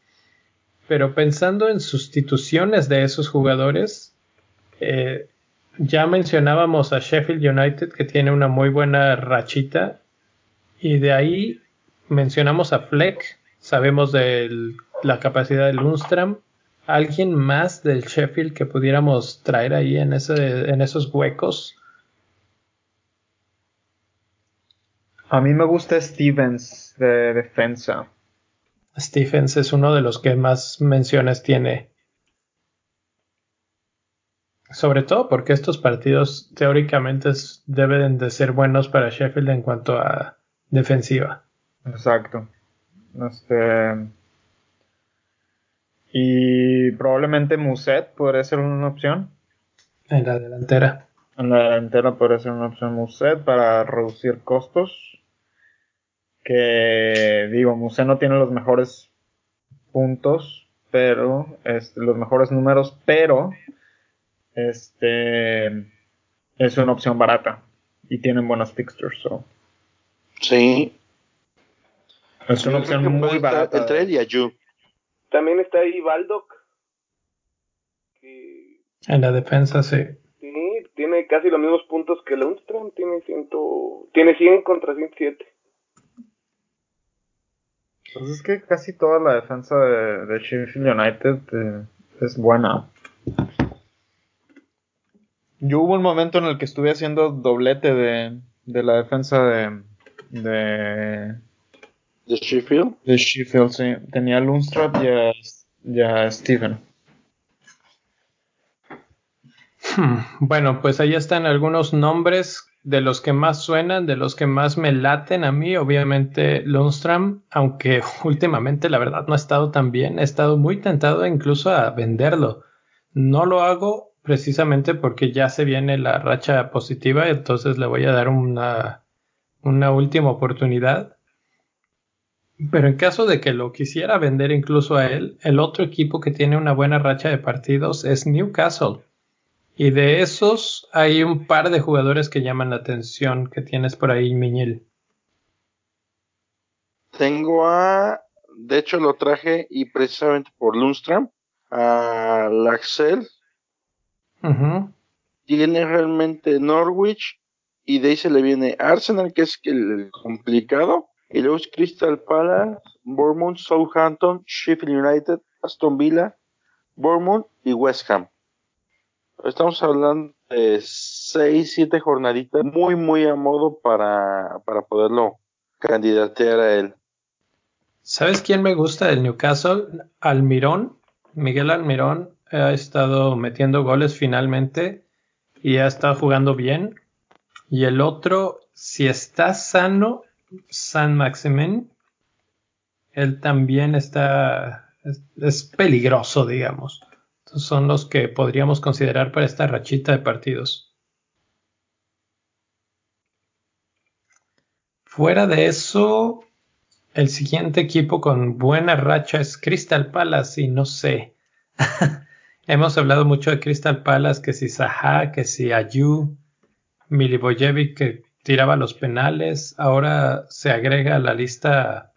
Pero pensando en sustituciones de esos jugadores, eh, ya mencionábamos a Sheffield United que tiene una muy buena rachita. Y de ahí mencionamos a Fleck, sabemos de la capacidad de Lundstrom. ¿Alguien más del Sheffield que pudiéramos traer ahí en, ese, en esos huecos? A mí me gusta Stevens de defensa. Stevens es uno de los que más menciones tiene. Sobre todo porque estos partidos teóricamente deben de ser buenos para Sheffield en cuanto a defensiva. Exacto. Este. Y probablemente Muset podría ser una opción. En la delantera. En la delantera podría ser una opción Muset para reducir costos. Que digo, Muset no tiene los mejores puntos, pero este, los mejores números, pero este es una opción barata y tienen buenas fixtures. So. Sí, es una opción muy barata. Entre él y Ayu. También está ahí Baldock. En la defensa, sí. Sí, tiene casi los mismos puntos que Lundström. Tiene, ciento, tiene 100 contra 107. Pues es que casi toda la defensa de, de Sheffield United eh, es buena. Yo hubo un momento en el que estuve haciendo doblete de, de la defensa de, de ¿De Sheffield? De Sheffield, sí. Tenía a Lundstrap y a, Steven. Hmm, bueno, pues ahí están algunos nombres de los que más suenan, de los que más me laten a mí. Obviamente Lundstrom, aunque últimamente la verdad no ha estado tan bien, he estado muy tentado incluso a venderlo. No lo hago precisamente porque ya se viene la racha positiva, entonces le voy a dar una, una última oportunidad. Pero en caso de que lo quisiera vender incluso a él, el otro equipo que tiene una buena racha de partidos es Newcastle. Y de esos hay un par de jugadores que llaman la atención que tienes por ahí, Miñel. Tengo a, de hecho lo traje y precisamente por Lundstrom, a Laxel. Tiene realmente Norwich y de ahí se le viene Arsenal, que es el complicado y luego es Crystal Palace, Bournemouth, Southampton, Sheffield United, Aston Villa, Bournemouth y West Ham. Estamos hablando de 6, 7 jornaditas muy, muy a modo para, para poderlo candidatear a él. ¿Sabes quién me gusta del Newcastle? Almirón. Miguel Almirón ha estado metiendo goles finalmente y ha estado jugando bien. Y el otro, si está sano, San Maximin, él también está, es, peligroso, digamos. son los que podríamos considerar para esta rachita de partidos. Fuera de eso, el siguiente equipo con buena racha es Crystal Palace y no sé. Hemos hablado mucho de Crystal Palace, que si Zaha, que si Ayu, Milivojevic, que tiraba los penales. Ahora se agrega a la lista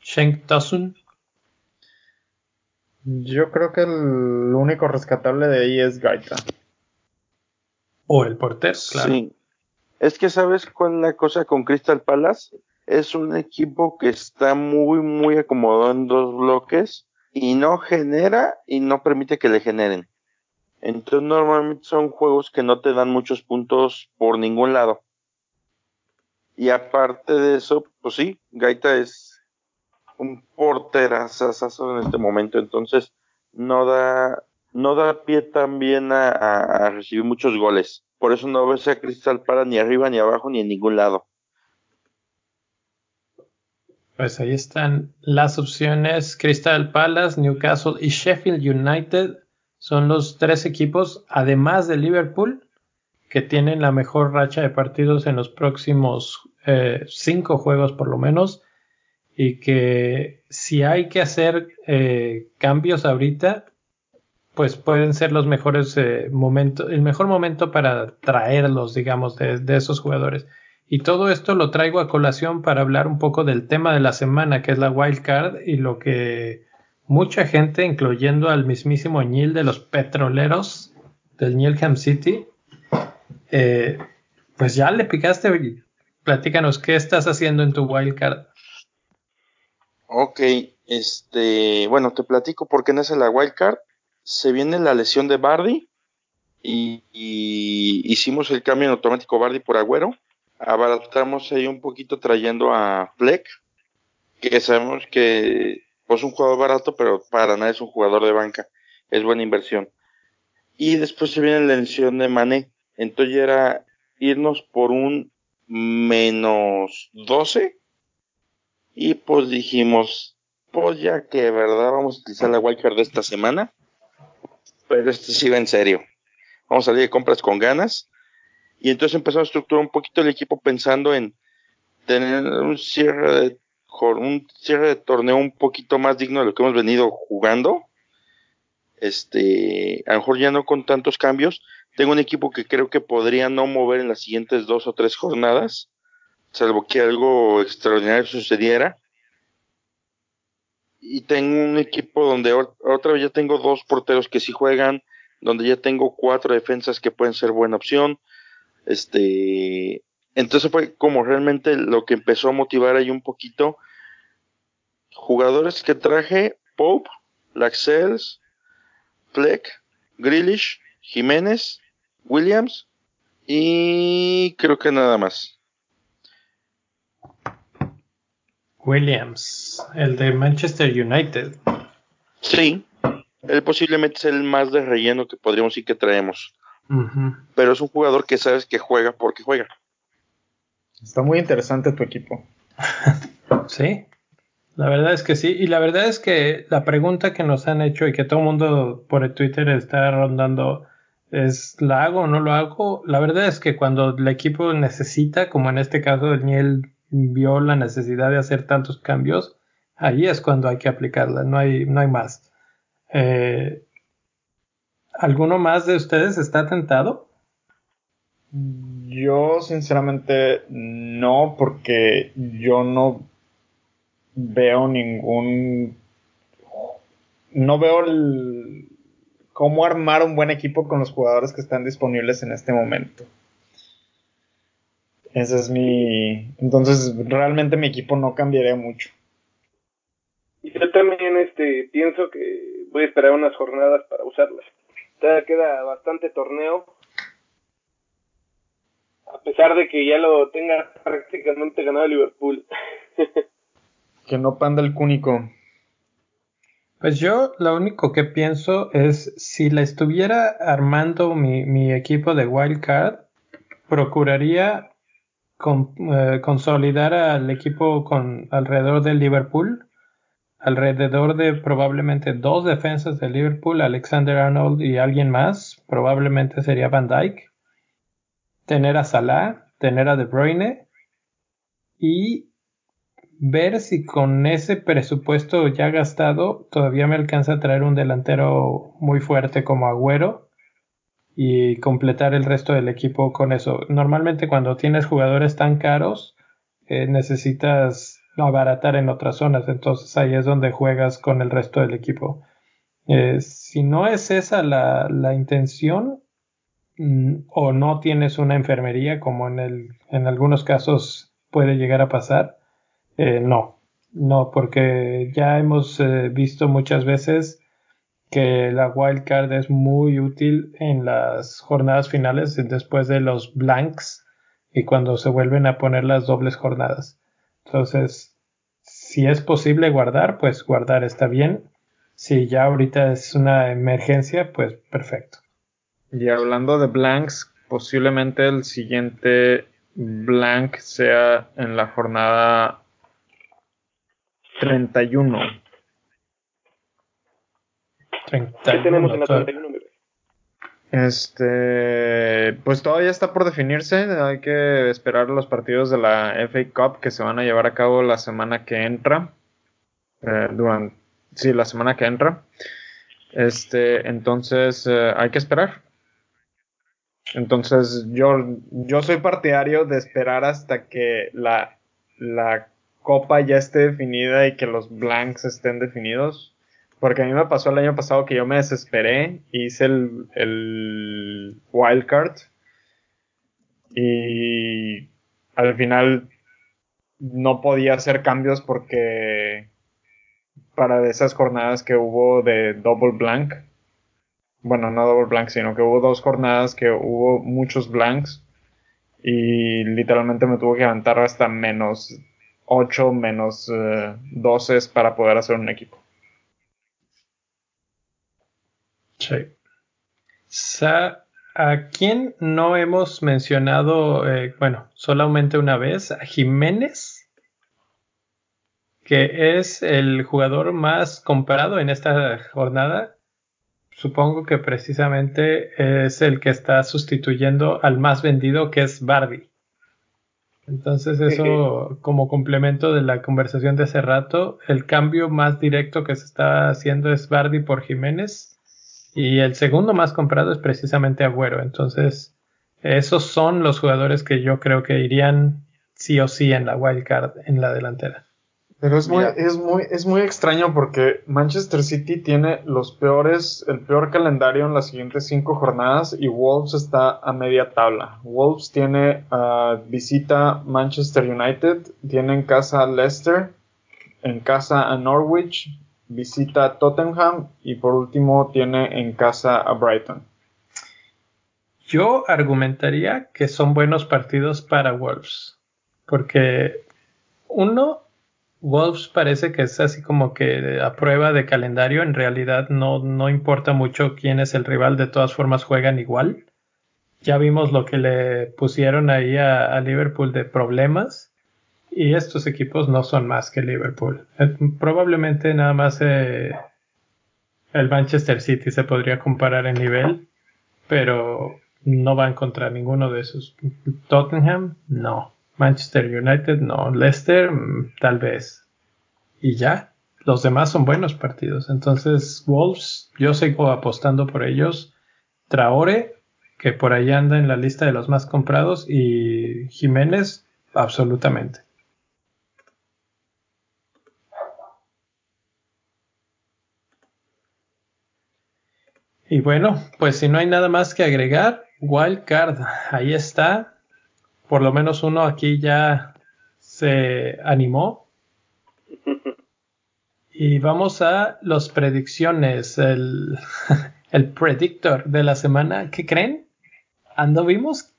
Shenk Tosun. Yo creo que el único rescatable de ahí es Gaita. O el portero, claro. Sí. Es que sabes cuál es la cosa con Crystal Palace. Es un equipo que está muy, muy acomodado en dos bloques y no genera y no permite que le generen. Entonces normalmente son juegos que no te dan muchos puntos por ningún lado. Y aparte de eso, pues sí, Gaita es un porterazo en este momento, entonces no da, no da pie también a, a, recibir muchos goles. Por eso no ves a Crystal para ni arriba ni abajo ni en ningún lado. Pues ahí están las opciones. Crystal Palace, Newcastle y Sheffield United son los tres equipos, además de Liverpool, que tienen la mejor racha de partidos en los próximos eh, cinco juegos por lo menos. Y que si hay que hacer eh, cambios ahorita, pues pueden ser los mejores eh, momentos, el mejor momento para traerlos, digamos, de, de esos jugadores. Y todo esto lo traigo a colación para hablar un poco del tema de la semana, que es la wild card y lo que mucha gente, incluyendo al mismísimo Neil de los petroleros del Nilham City, eh, pues ya le picaste. Platícanos, ¿qué estás haciendo en tu wild card? Ok, este, bueno, te platico por qué nace la wild card. Se viene la lesión de Bardi y, y hicimos el cambio en automático Bardi por Agüero abaratamos ahí un poquito trayendo a Fleck, que sabemos que es pues, un jugador barato, pero para nada es un jugador de banca, es buena inversión. Y después se viene la lesión de Mané, entonces era irnos por un menos 12 y pues dijimos, pues ya que verdad vamos a utilizar la wildcard de esta semana, pero este sí va en serio. Vamos a salir de compras con ganas y entonces empezamos a estructurar un poquito el equipo pensando en tener un cierre de un cierre de torneo un poquito más digno de lo que hemos venido jugando. Este, a lo mejor ya no con tantos cambios. Tengo un equipo que creo que podría no mover en las siguientes dos o tres jornadas, salvo que algo extraordinario sucediera. Y tengo un equipo donde otra vez ya tengo dos porteros que sí juegan, donde ya tengo cuatro defensas que pueden ser buena opción, este, entonces fue como realmente lo que empezó a motivar ahí un poquito. Jugadores que traje, Pope, Laxels, Fleck, Grealish, Jiménez, Williams y creo que nada más. Williams, el de Manchester United. Sí, él posiblemente es el más de relleno que podríamos decir que traemos. Pero es un jugador que sabes que juega porque juega. Está muy interesante tu equipo. sí, la verdad es que sí. Y la verdad es que la pregunta que nos han hecho y que todo el mundo por el Twitter está rondando es, ¿la hago o no lo hago? La verdad es que cuando el equipo necesita, como en este caso Daniel vio la necesidad de hacer tantos cambios, ahí es cuando hay que aplicarla, no hay, no hay más. Eh, ¿Alguno más de ustedes está tentado? Yo sinceramente no, porque yo no veo ningún... No veo el... cómo armar un buen equipo con los jugadores que están disponibles en este momento. Ese es mi... Entonces realmente mi equipo no cambiaría mucho. Yo también este, pienso que voy a esperar unas jornadas para usarlas queda bastante torneo. A pesar de que ya lo tenga prácticamente ganado Liverpool. que no panda el cúnico. Pues yo lo único que pienso es si la estuviera armando mi, equipo de wildcard, procuraría eh, consolidar al equipo con alrededor del Liverpool alrededor de probablemente dos defensas de Liverpool, Alexander Arnold y alguien más, probablemente sería Van Dyke. Tener a Salah, tener a De Bruyne y ver si con ese presupuesto ya gastado todavía me alcanza a traer un delantero muy fuerte como Agüero y completar el resto del equipo con eso. Normalmente cuando tienes jugadores tan caros eh, necesitas abaratar en otras zonas. Entonces ahí es donde juegas con el resto del equipo. Eh, si no es esa la, la intención mm, o no tienes una enfermería como en, el, en algunos casos puede llegar a pasar, eh, no, no, porque ya hemos eh, visto muchas veces que la wildcard es muy útil en las jornadas finales después de los blanks y cuando se vuelven a poner las dobles jornadas. Entonces, si es posible guardar, pues guardar está bien. Si ya ahorita es una emergencia, pues perfecto. Y hablando de blanks, posiblemente el siguiente blank sea en la jornada 31. 31 ¿Qué tenemos en la 31, Este, pues todavía está por definirse. Hay que esperar los partidos de la FA Cup que se van a llevar a cabo la semana que entra. Eh, durante, sí, la semana que entra. Este, entonces eh, hay que esperar. Entonces yo, yo soy partidario de esperar hasta que la, la copa ya esté definida y que los blanks estén definidos. Porque a mí me pasó el año pasado que yo me desesperé, hice el, el wildcard y al final no podía hacer cambios porque para esas jornadas que hubo de double blank, bueno, no double blank, sino que hubo dos jornadas que hubo muchos blanks y literalmente me tuvo que levantar hasta menos 8 menos 12 eh, para poder hacer un equipo. Sí. ¿A quién no hemos mencionado, eh, bueno, solamente una vez? A Jiménez, que es el jugador más comprado en esta jornada. Supongo que precisamente es el que está sustituyendo al más vendido, que es Barbie. Entonces eso como complemento de la conversación de hace rato, el cambio más directo que se está haciendo es Bardi por Jiménez y el segundo más comprado es precisamente Agüero. Entonces esos son los jugadores que yo creo que irían sí o sí en la wildcard en la delantera. Pero es muy, es muy, es muy extraño porque Manchester City tiene los peores, el peor calendario en las siguientes cinco jornadas y Wolves está a media tabla. Wolves tiene uh, visita Manchester United, tiene en casa a Leicester, en casa a Norwich, visita a Tottenham y por último tiene en casa a Brighton. Yo argumentaría que son buenos partidos para Wolves, porque uno Wolves parece que es así como que a prueba de calendario, en realidad no, no importa mucho quién es el rival, de todas formas juegan igual. Ya vimos lo que le pusieron ahí a, Liverpool de problemas y estos equipos no son más que Liverpool. Eh, probablemente nada más eh, el Manchester City se podría comparar en nivel, pero no van contra ninguno de esos. Tottenham, no. Manchester United, no. Leicester, mm, tal vez. Y ya. Los demás son buenos partidos. Entonces, Wolves, yo sigo apostando por ellos. Traore, que por ahí anda en la lista de los más comprados. Y Jiménez, absolutamente. Y bueno, pues si no hay nada más que agregar, Wildcard, ahí está por lo menos uno aquí ya se animó. Y vamos a las predicciones, el, el predictor de la semana. ¿Qué creen? Anduvimos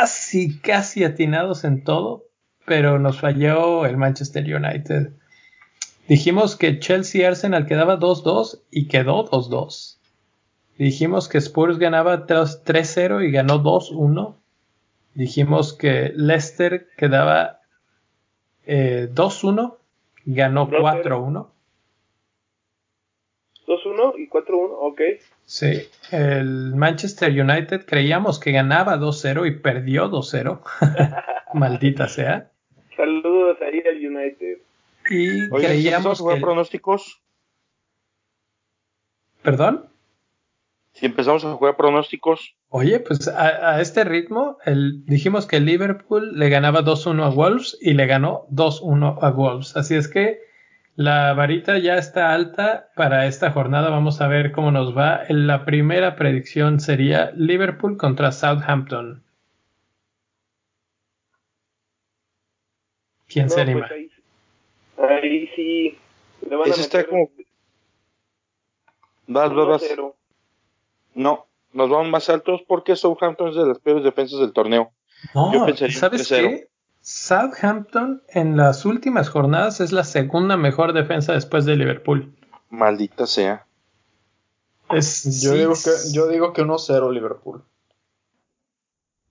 casi, casi atinados en todo, pero nos falló el Manchester United. Dijimos que Chelsea Arsenal quedaba 2-2 y quedó 2-2. Dijimos que Spurs ganaba 3-0 y ganó 2-1 dijimos que Leicester quedaba 2-1, eh, ganó 4-1. 2-1 y 4-1, ok. Sí, el Manchester United creíamos que ganaba 2-0 y perdió 2-0. Maldita sea. Saludos ahí al United. Y creíamos que... pronósticos? ¿Perdón? Si empezamos a jugar pronósticos. Oye, pues a, este ritmo, el, dijimos que el Liverpool le ganaba 2-1 a Wolves y le ganó 2-1 a Wolves. Así es que La varita ya está alta para esta jornada. Vamos a ver cómo nos va. La primera predicción sería Liverpool contra Southampton. ¿Quién se anima? Pues ahí, sí. Le van a está como... Vas, vas, vas. No, nos vamos más altos porque Southampton es de las peores defensas del torneo. No, Yo pensaría ¿sabes qué? Southampton en las últimas jornadas es la segunda mejor defensa después de Liverpool. Maldita sea. yo, digo que, yo digo que 1-0 Liverpool.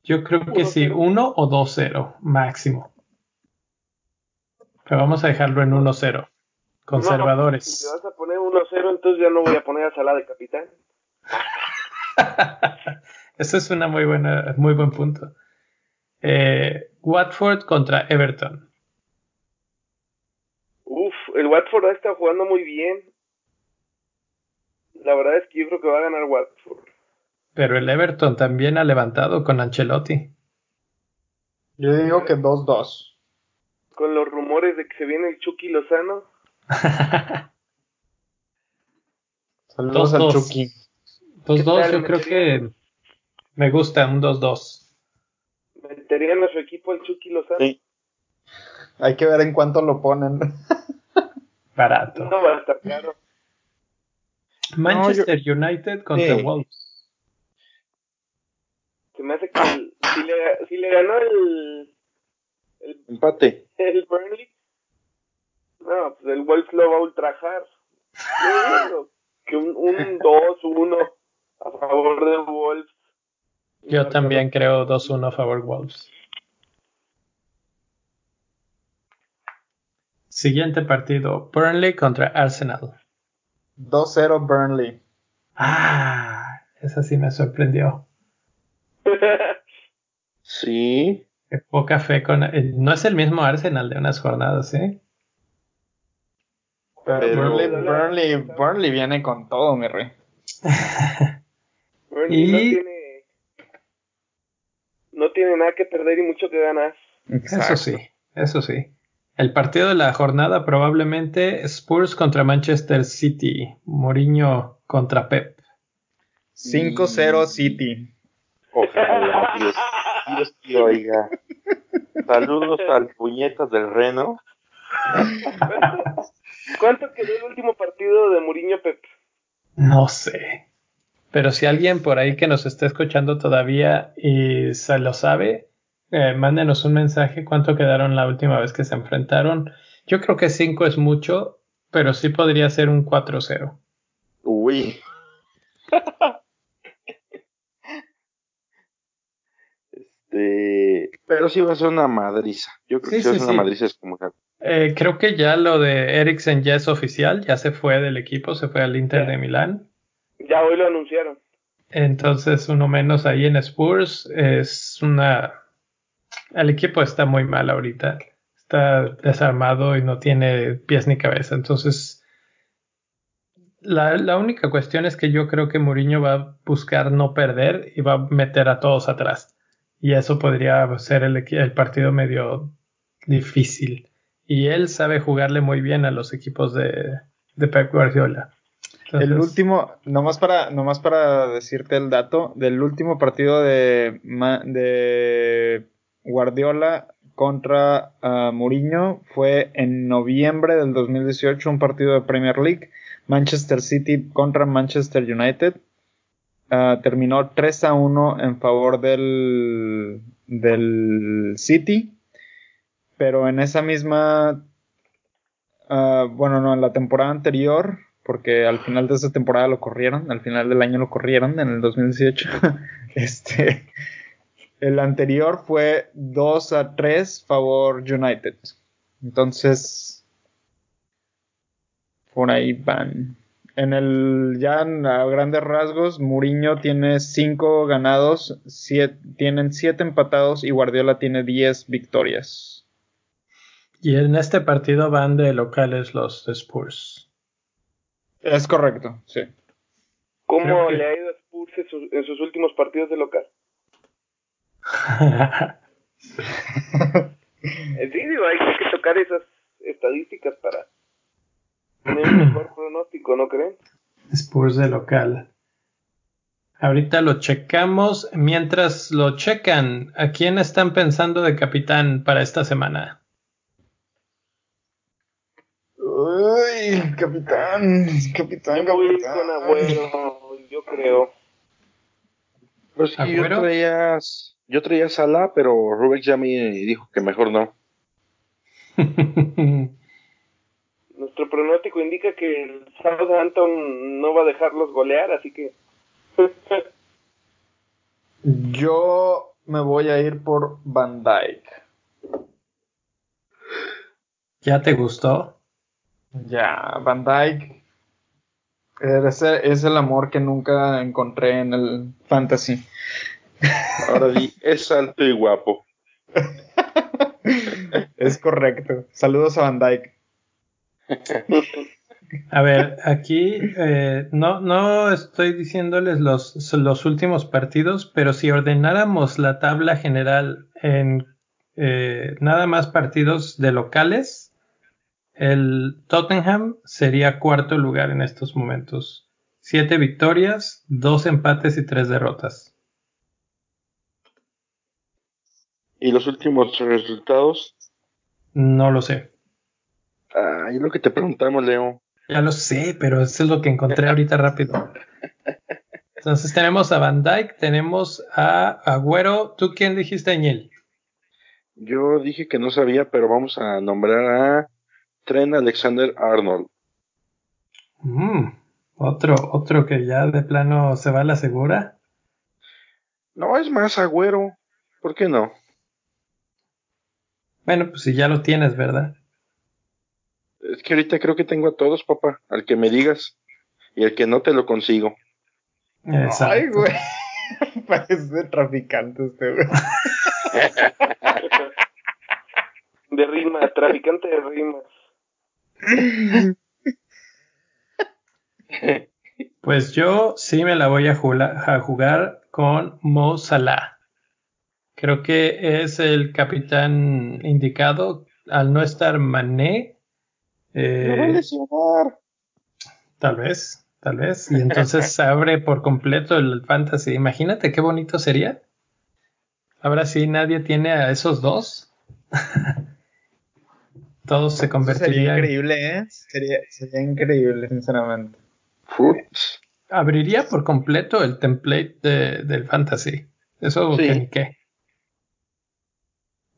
Yo creo que sí, 1 o 2-0 máximo. Pero vamos a dejarlo en 1-0. Conservadores. si vas a poner 1-0, entonces ya no voy a poner a Sala de capitán. Eso es una muy buena, muy buen punto. Eh, Watford contra Everton. Uf, el Watford ha estado jugando muy bien. La verdad es que yo creo que va a ganar Watford. Pero el Everton también ha levantado con Ancelotti. Yo digo que 2-2. Con los rumores de que se viene el Chucky Lozano. Saludos al Chucky. 2-2, yo creo que me gusta un 2-2. ¿Meterían a su equipo el Chucky Lozano? Sí. Hay que ver en cuánto lo ponen. Barato. No va a estar caro. Manchester United contra Wolves. Se me hace que si, le, si, le, ganó el, el empate el Burnley, no, pues el Wolves lo va a ultrajar. que un, un 2-1 a favor de Wolves. Yo también creo 2-1 a favor Wolves. Siguiente partido, Burnley contra Arsenal. 2-0 Burnley. Ah, esa sí me sorprendió. sí. Qué poca fe con... No es el mismo Arsenal de unas jornadas, ¿eh? Pero, Burnley, Burnley, viene con todo, mi rey. Burnley no tiene no tiene nada que perder y mucho que ganar. Eso sí, eso sí. El partido de la jornada probablemente Spurs contra Manchester City, Mourinho contra Pep. 5-0 City. Ojalá, Dios, Dios te oiga. Saludos al puñetas del Reno. ¿Cuánto quedó el último partido de Mourinho Pep? No sé. Pero si alguien por ahí que nos está escuchando todavía y se lo sabe, eh, mándenos un mensaje cuánto quedaron la última vez que se enfrentaron. Yo creo que 5 es mucho, pero sí podría ser un 4-0. Uy. este, pero sí va a ser una madriza. Yo creo que sí, va a ser una madriza es como eh, creo que ya lo de Eriksen ya es oficial, ya se fue del equipo, se fue al Inter de Milán. Ya hoy lo anunciaron. Entonces, uno menos ahí en Spurs es una. El equipo está muy mal ahorita. Está desarmado y no tiene pies ni cabeza. Entonces, la, la única cuestión es que yo creo que Mourinho va a buscar no perder y va a meter a todos atrás. Y eso podría ser el, el partido medio difícil. Y él sabe jugarle muy bien a los equipos de, de Pep Guardiola el último, nomás para, nomás para decirte el dato, del último partido de, de Guardiola contra uh, Mourinho fue en noviembre del 2018, un partido de Premier League, Manchester City contra Manchester United. Uh, terminó 3 a 1 en favor del, del City, pero en esa misma, uh, bueno, no, en la temporada anterior porque al final de esa temporada lo corrieron, al final del año lo corrieron, en el 2018. este, el anterior fue 2 a 3 favor United. Entonces, por ahí van. En el, ya a grandes rasgos, Mourinho tiene 5 ganados, tienen 7 empatados y Guardiola tiene 10 victorias. Y en este partido van de locales los Spurs. Es correcto, sí. ¿Cómo le ha ido a Spurs en sus, últimos partidos de local? sí, digo, hay que tocar esas estadísticas para, el mejor pronóstico, ¿no creen? Spurs de local. Ahorita lo checamos. Mientras lo checan, ¿a quién están pensando de capitán para esta semana? Capitán, capitán, yo voy capitán. con Agüero, yo creo. Pues sí, yo traía, yo traía Sala, pero Rubik ya me dijo que mejor no. Nuestro pronóstico indica que el Southampton no va a dejarlos golear, así que. Yo me voy a ir por Van Dyke. ¿Ya te gustó? Ya, Van Dyke. Ese es el amor que nunca encontré en el fantasy. Ahora sí, es alto y guapo. es correcto. Saludos a Van Dyke. A ver, aquí eh, no, no estoy diciéndoles los, los últimos partidos, pero si ordenáramos la tabla general en eh, nada más partidos de locales, el Tottenham sería cuarto lugar en estos momentos. Siete victorias, dos empates y tres derrotas. ¿Y los últimos resultados? No lo sé. Ah, es lo que te preguntamos, Leo. Ya lo sé, pero eso es lo que encontré ahorita rápido. Entonces tenemos a Van Dyke, tenemos a Agüero. ¿Tú quién dijiste, Añel? Yo dije que no sabía, pero vamos a nombrar a Tren Alexander Arnold. Mm, otro, otro que ya de plano se va a la segura. No, es más Agüero. ¿Por qué no? Bueno, pues si ya lo tienes, ¿verdad? Es que ahorita creo que tengo a todos, papá. Al que me digas. Y el que no te lo consigo. Exacto. Ay, güey. Parece traficante este, güey. de rima, traficante de rimas. Pues yo sí me la voy a jugar, a jugar con Mo Salah. Creo que es el capitán indicado. Al no estar Mané, eh. Tal vez, tal vez. Y entonces se abre por completo el fantasy. Imagínate qué bonito sería. Ahora sí nadie tiene a esos dos. Todos se convertirían. Sería increíble, ¿eh? Sería, sería increíble, sinceramente. Abriría por completo el template de, del fantasy. Eso sí. que ni qué.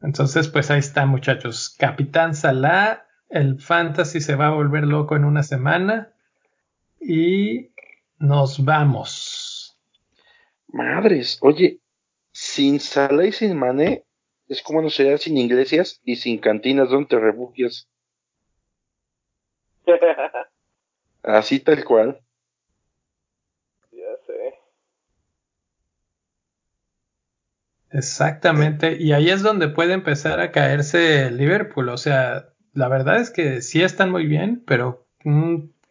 Entonces, pues ahí está, muchachos. Capitán Salah el fantasy se va a volver loco en una semana. Y nos vamos. Madres, oye, sin Salah y sin Mané, es como no sería sin iglesias y sin cantinas donde te refugias. Así tal cual. Ya sé. Exactamente, y ahí es donde puede empezar a caerse Liverpool, o sea, la verdad es que sí están muy bien, pero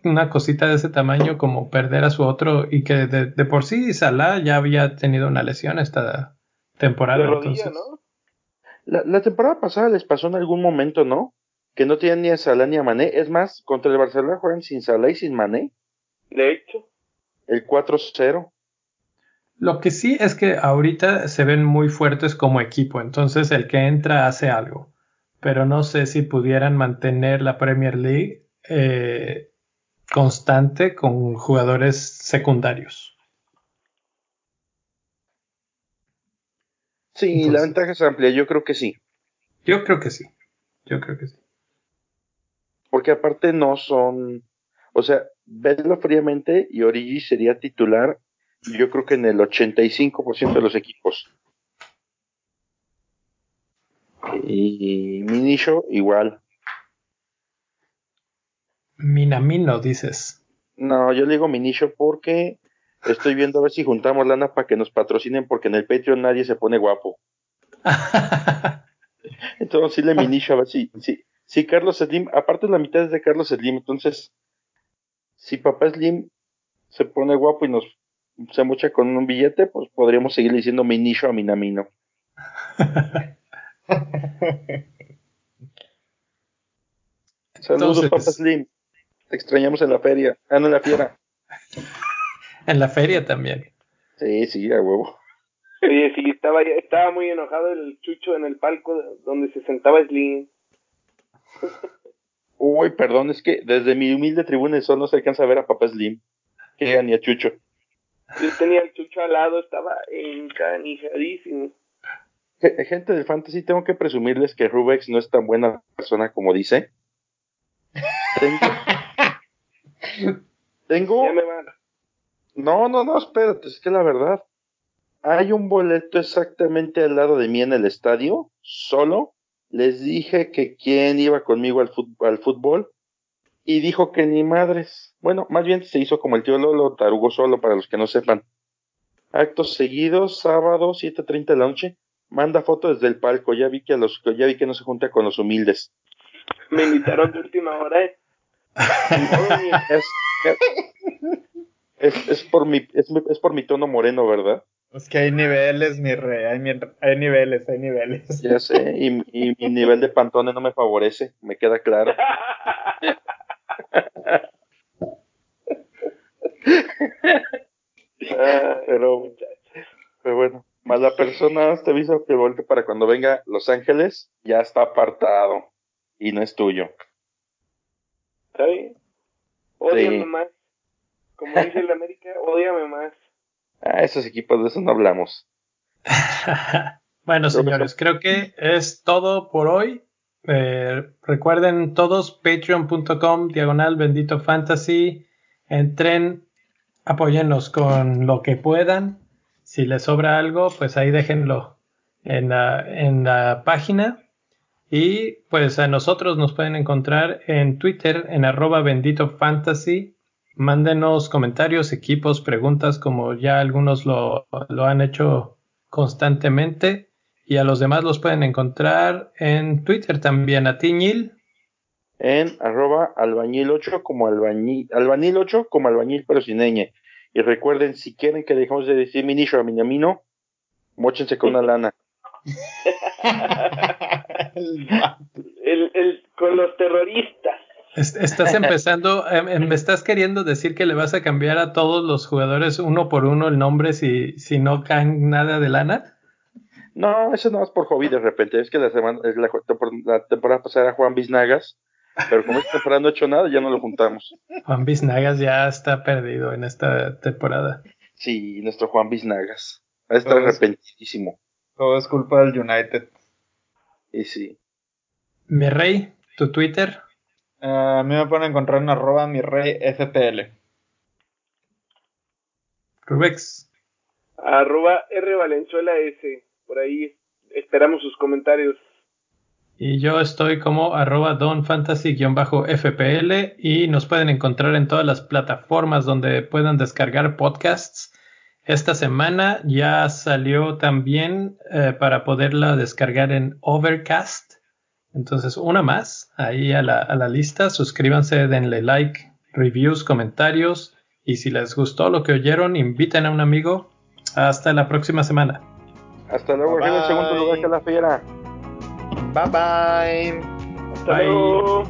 una cosita de ese tamaño como perder a su otro y que de, de por sí Salah ya había tenido una lesión esta temporada. De rodilla, ¿no? La, la, temporada pasada les pasó en algún momento, ¿no? Que no tenían ni a Salah ni a Mané. Es más, contra el Barcelona juegan sin Salah y sin Mané. De hecho. El 4-0. Lo que sí es que ahorita se ven muy fuertes como equipo, entonces el que entra hace algo pero no sé si pudieran mantener la Premier League eh, constante con jugadores secundarios. Sí, Entonces, la ventaja es amplia, yo creo que sí. Yo creo que sí, yo creo que sí. Porque aparte no son, o sea, verlo fríamente y Origi sería titular, yo creo que en el 85% de los equipos. Y Minisho igual. Minamino, dices. No, yo le digo Minisho porque estoy viendo a ver si juntamos lana para que nos patrocinen porque en el Patreon nadie se pone guapo. entonces sí le Minisho a ver si, si, si Carlos Slim, aparte la mitad es de Carlos Slim, entonces si papá Slim se pone guapo y nos se mocha con un billete, pues podríamos seguir diciendo Minisho a Minamino. Saludos, Entonces, Papa Slim. Te extrañamos en la feria. Ah, no, en la fiera. en la feria también. Sí, sí, a huevo. Oye, sí, estaba, estaba muy enojado el chucho en el palco donde se sentaba Slim. Uy, perdón, es que desde mi humilde tribuna solo no se alcanza a ver a Papá Slim. Que ni a Chucho. Yo tenía el Chucho al lado, estaba encanijadísimo. Gente de Fantasy, tengo que presumirles que Rubex no es tan buena persona como dice. Tengo. tengo. No, no, no, espérate, es que la verdad. Hay un boleto exactamente al lado de mí en el estadio, solo, les dije que quién iba conmigo al, fútbol, y dijo que ni madres. Bueno, más bien se hizo como el tío Lolo, tarugo solo para los que no sepan. Actos seguidos, sábado, 7.30 de la noche, manda fotos desde el palco, ya vi que a los, ya vi que no se junta con los humildes. Me invitaron de última hora, ¿eh? es, es, por mi, es, es por mi tono moreno, ¿verdad? Es que hay niveles, mi rey, hay, hay niveles, hay niveles. Ya sé, y, mi nivel de pantone no me favorece, me queda claro. pero, pero bueno, más la persona te aviso que volte para cuando venga Los Ángeles, ya está apartado y no es tuyo. ¿Está bien? Odiame más. Como dice el América, odiame más. Ah, esos equipos de eso no hablamos. bueno, señores, creo que es todo por hoy. Eh, recuerden todos patreon.com diagonal bendito fantasy. Entren, apóyennos con lo que puedan. Si les sobra algo, pues ahí déjenlo en la, en la página. Y pues a nosotros nos pueden encontrar en Twitter en arroba bendito fantasy Mándenos comentarios, equipos, preguntas, como ya algunos lo, han hecho constantemente. Y a los demás los pueden encontrar en Twitter también, a Tiñil. En arroba albañil8 como albañil, albañil 8 como albañil pero sin ñ. Y recuerden, si quieren que dejemos de decir ministro a Miñamino, mochense con una lana. el, con los terroristas. Estás empezando, em, em, me estás queriendo decir que le vas a cambiar a todos los jugadores uno por uno el nombre si, si no caen nada de lana. No, eso no es por hobby de repente. Es que la, semana, la, la temporada pasada era Juan Biznagas, pero como esta temporada no ha hecho nada, ya no lo juntamos. Juan Biznagas ya está perdido en esta temporada. Sí, nuestro Juan Biznagas. Está arrepentidísimo. Todo es culpa del United. Y sí. Mi rey, tu Twitter. Eh, a mí me pueden encontrar en arroba mi rey FPL. Rubex. Arroba R Valenzuela S. Por ahí esperamos sus comentarios. Y yo estoy como arroba donfantasy-fpl y nos pueden encontrar en todas las plataformas donde puedan descargar podcasts. Esta semana ya salió también eh, para poderla descargar en Overcast. Entonces, una más ahí a la, a la lista. Suscríbanse, denle like, reviews, comentarios. Y si les gustó lo que oyeron, inviten a un amigo. Hasta la próxima semana. Hasta luego, en el segundo lugar que la fiera. Bye bye. Hasta luego.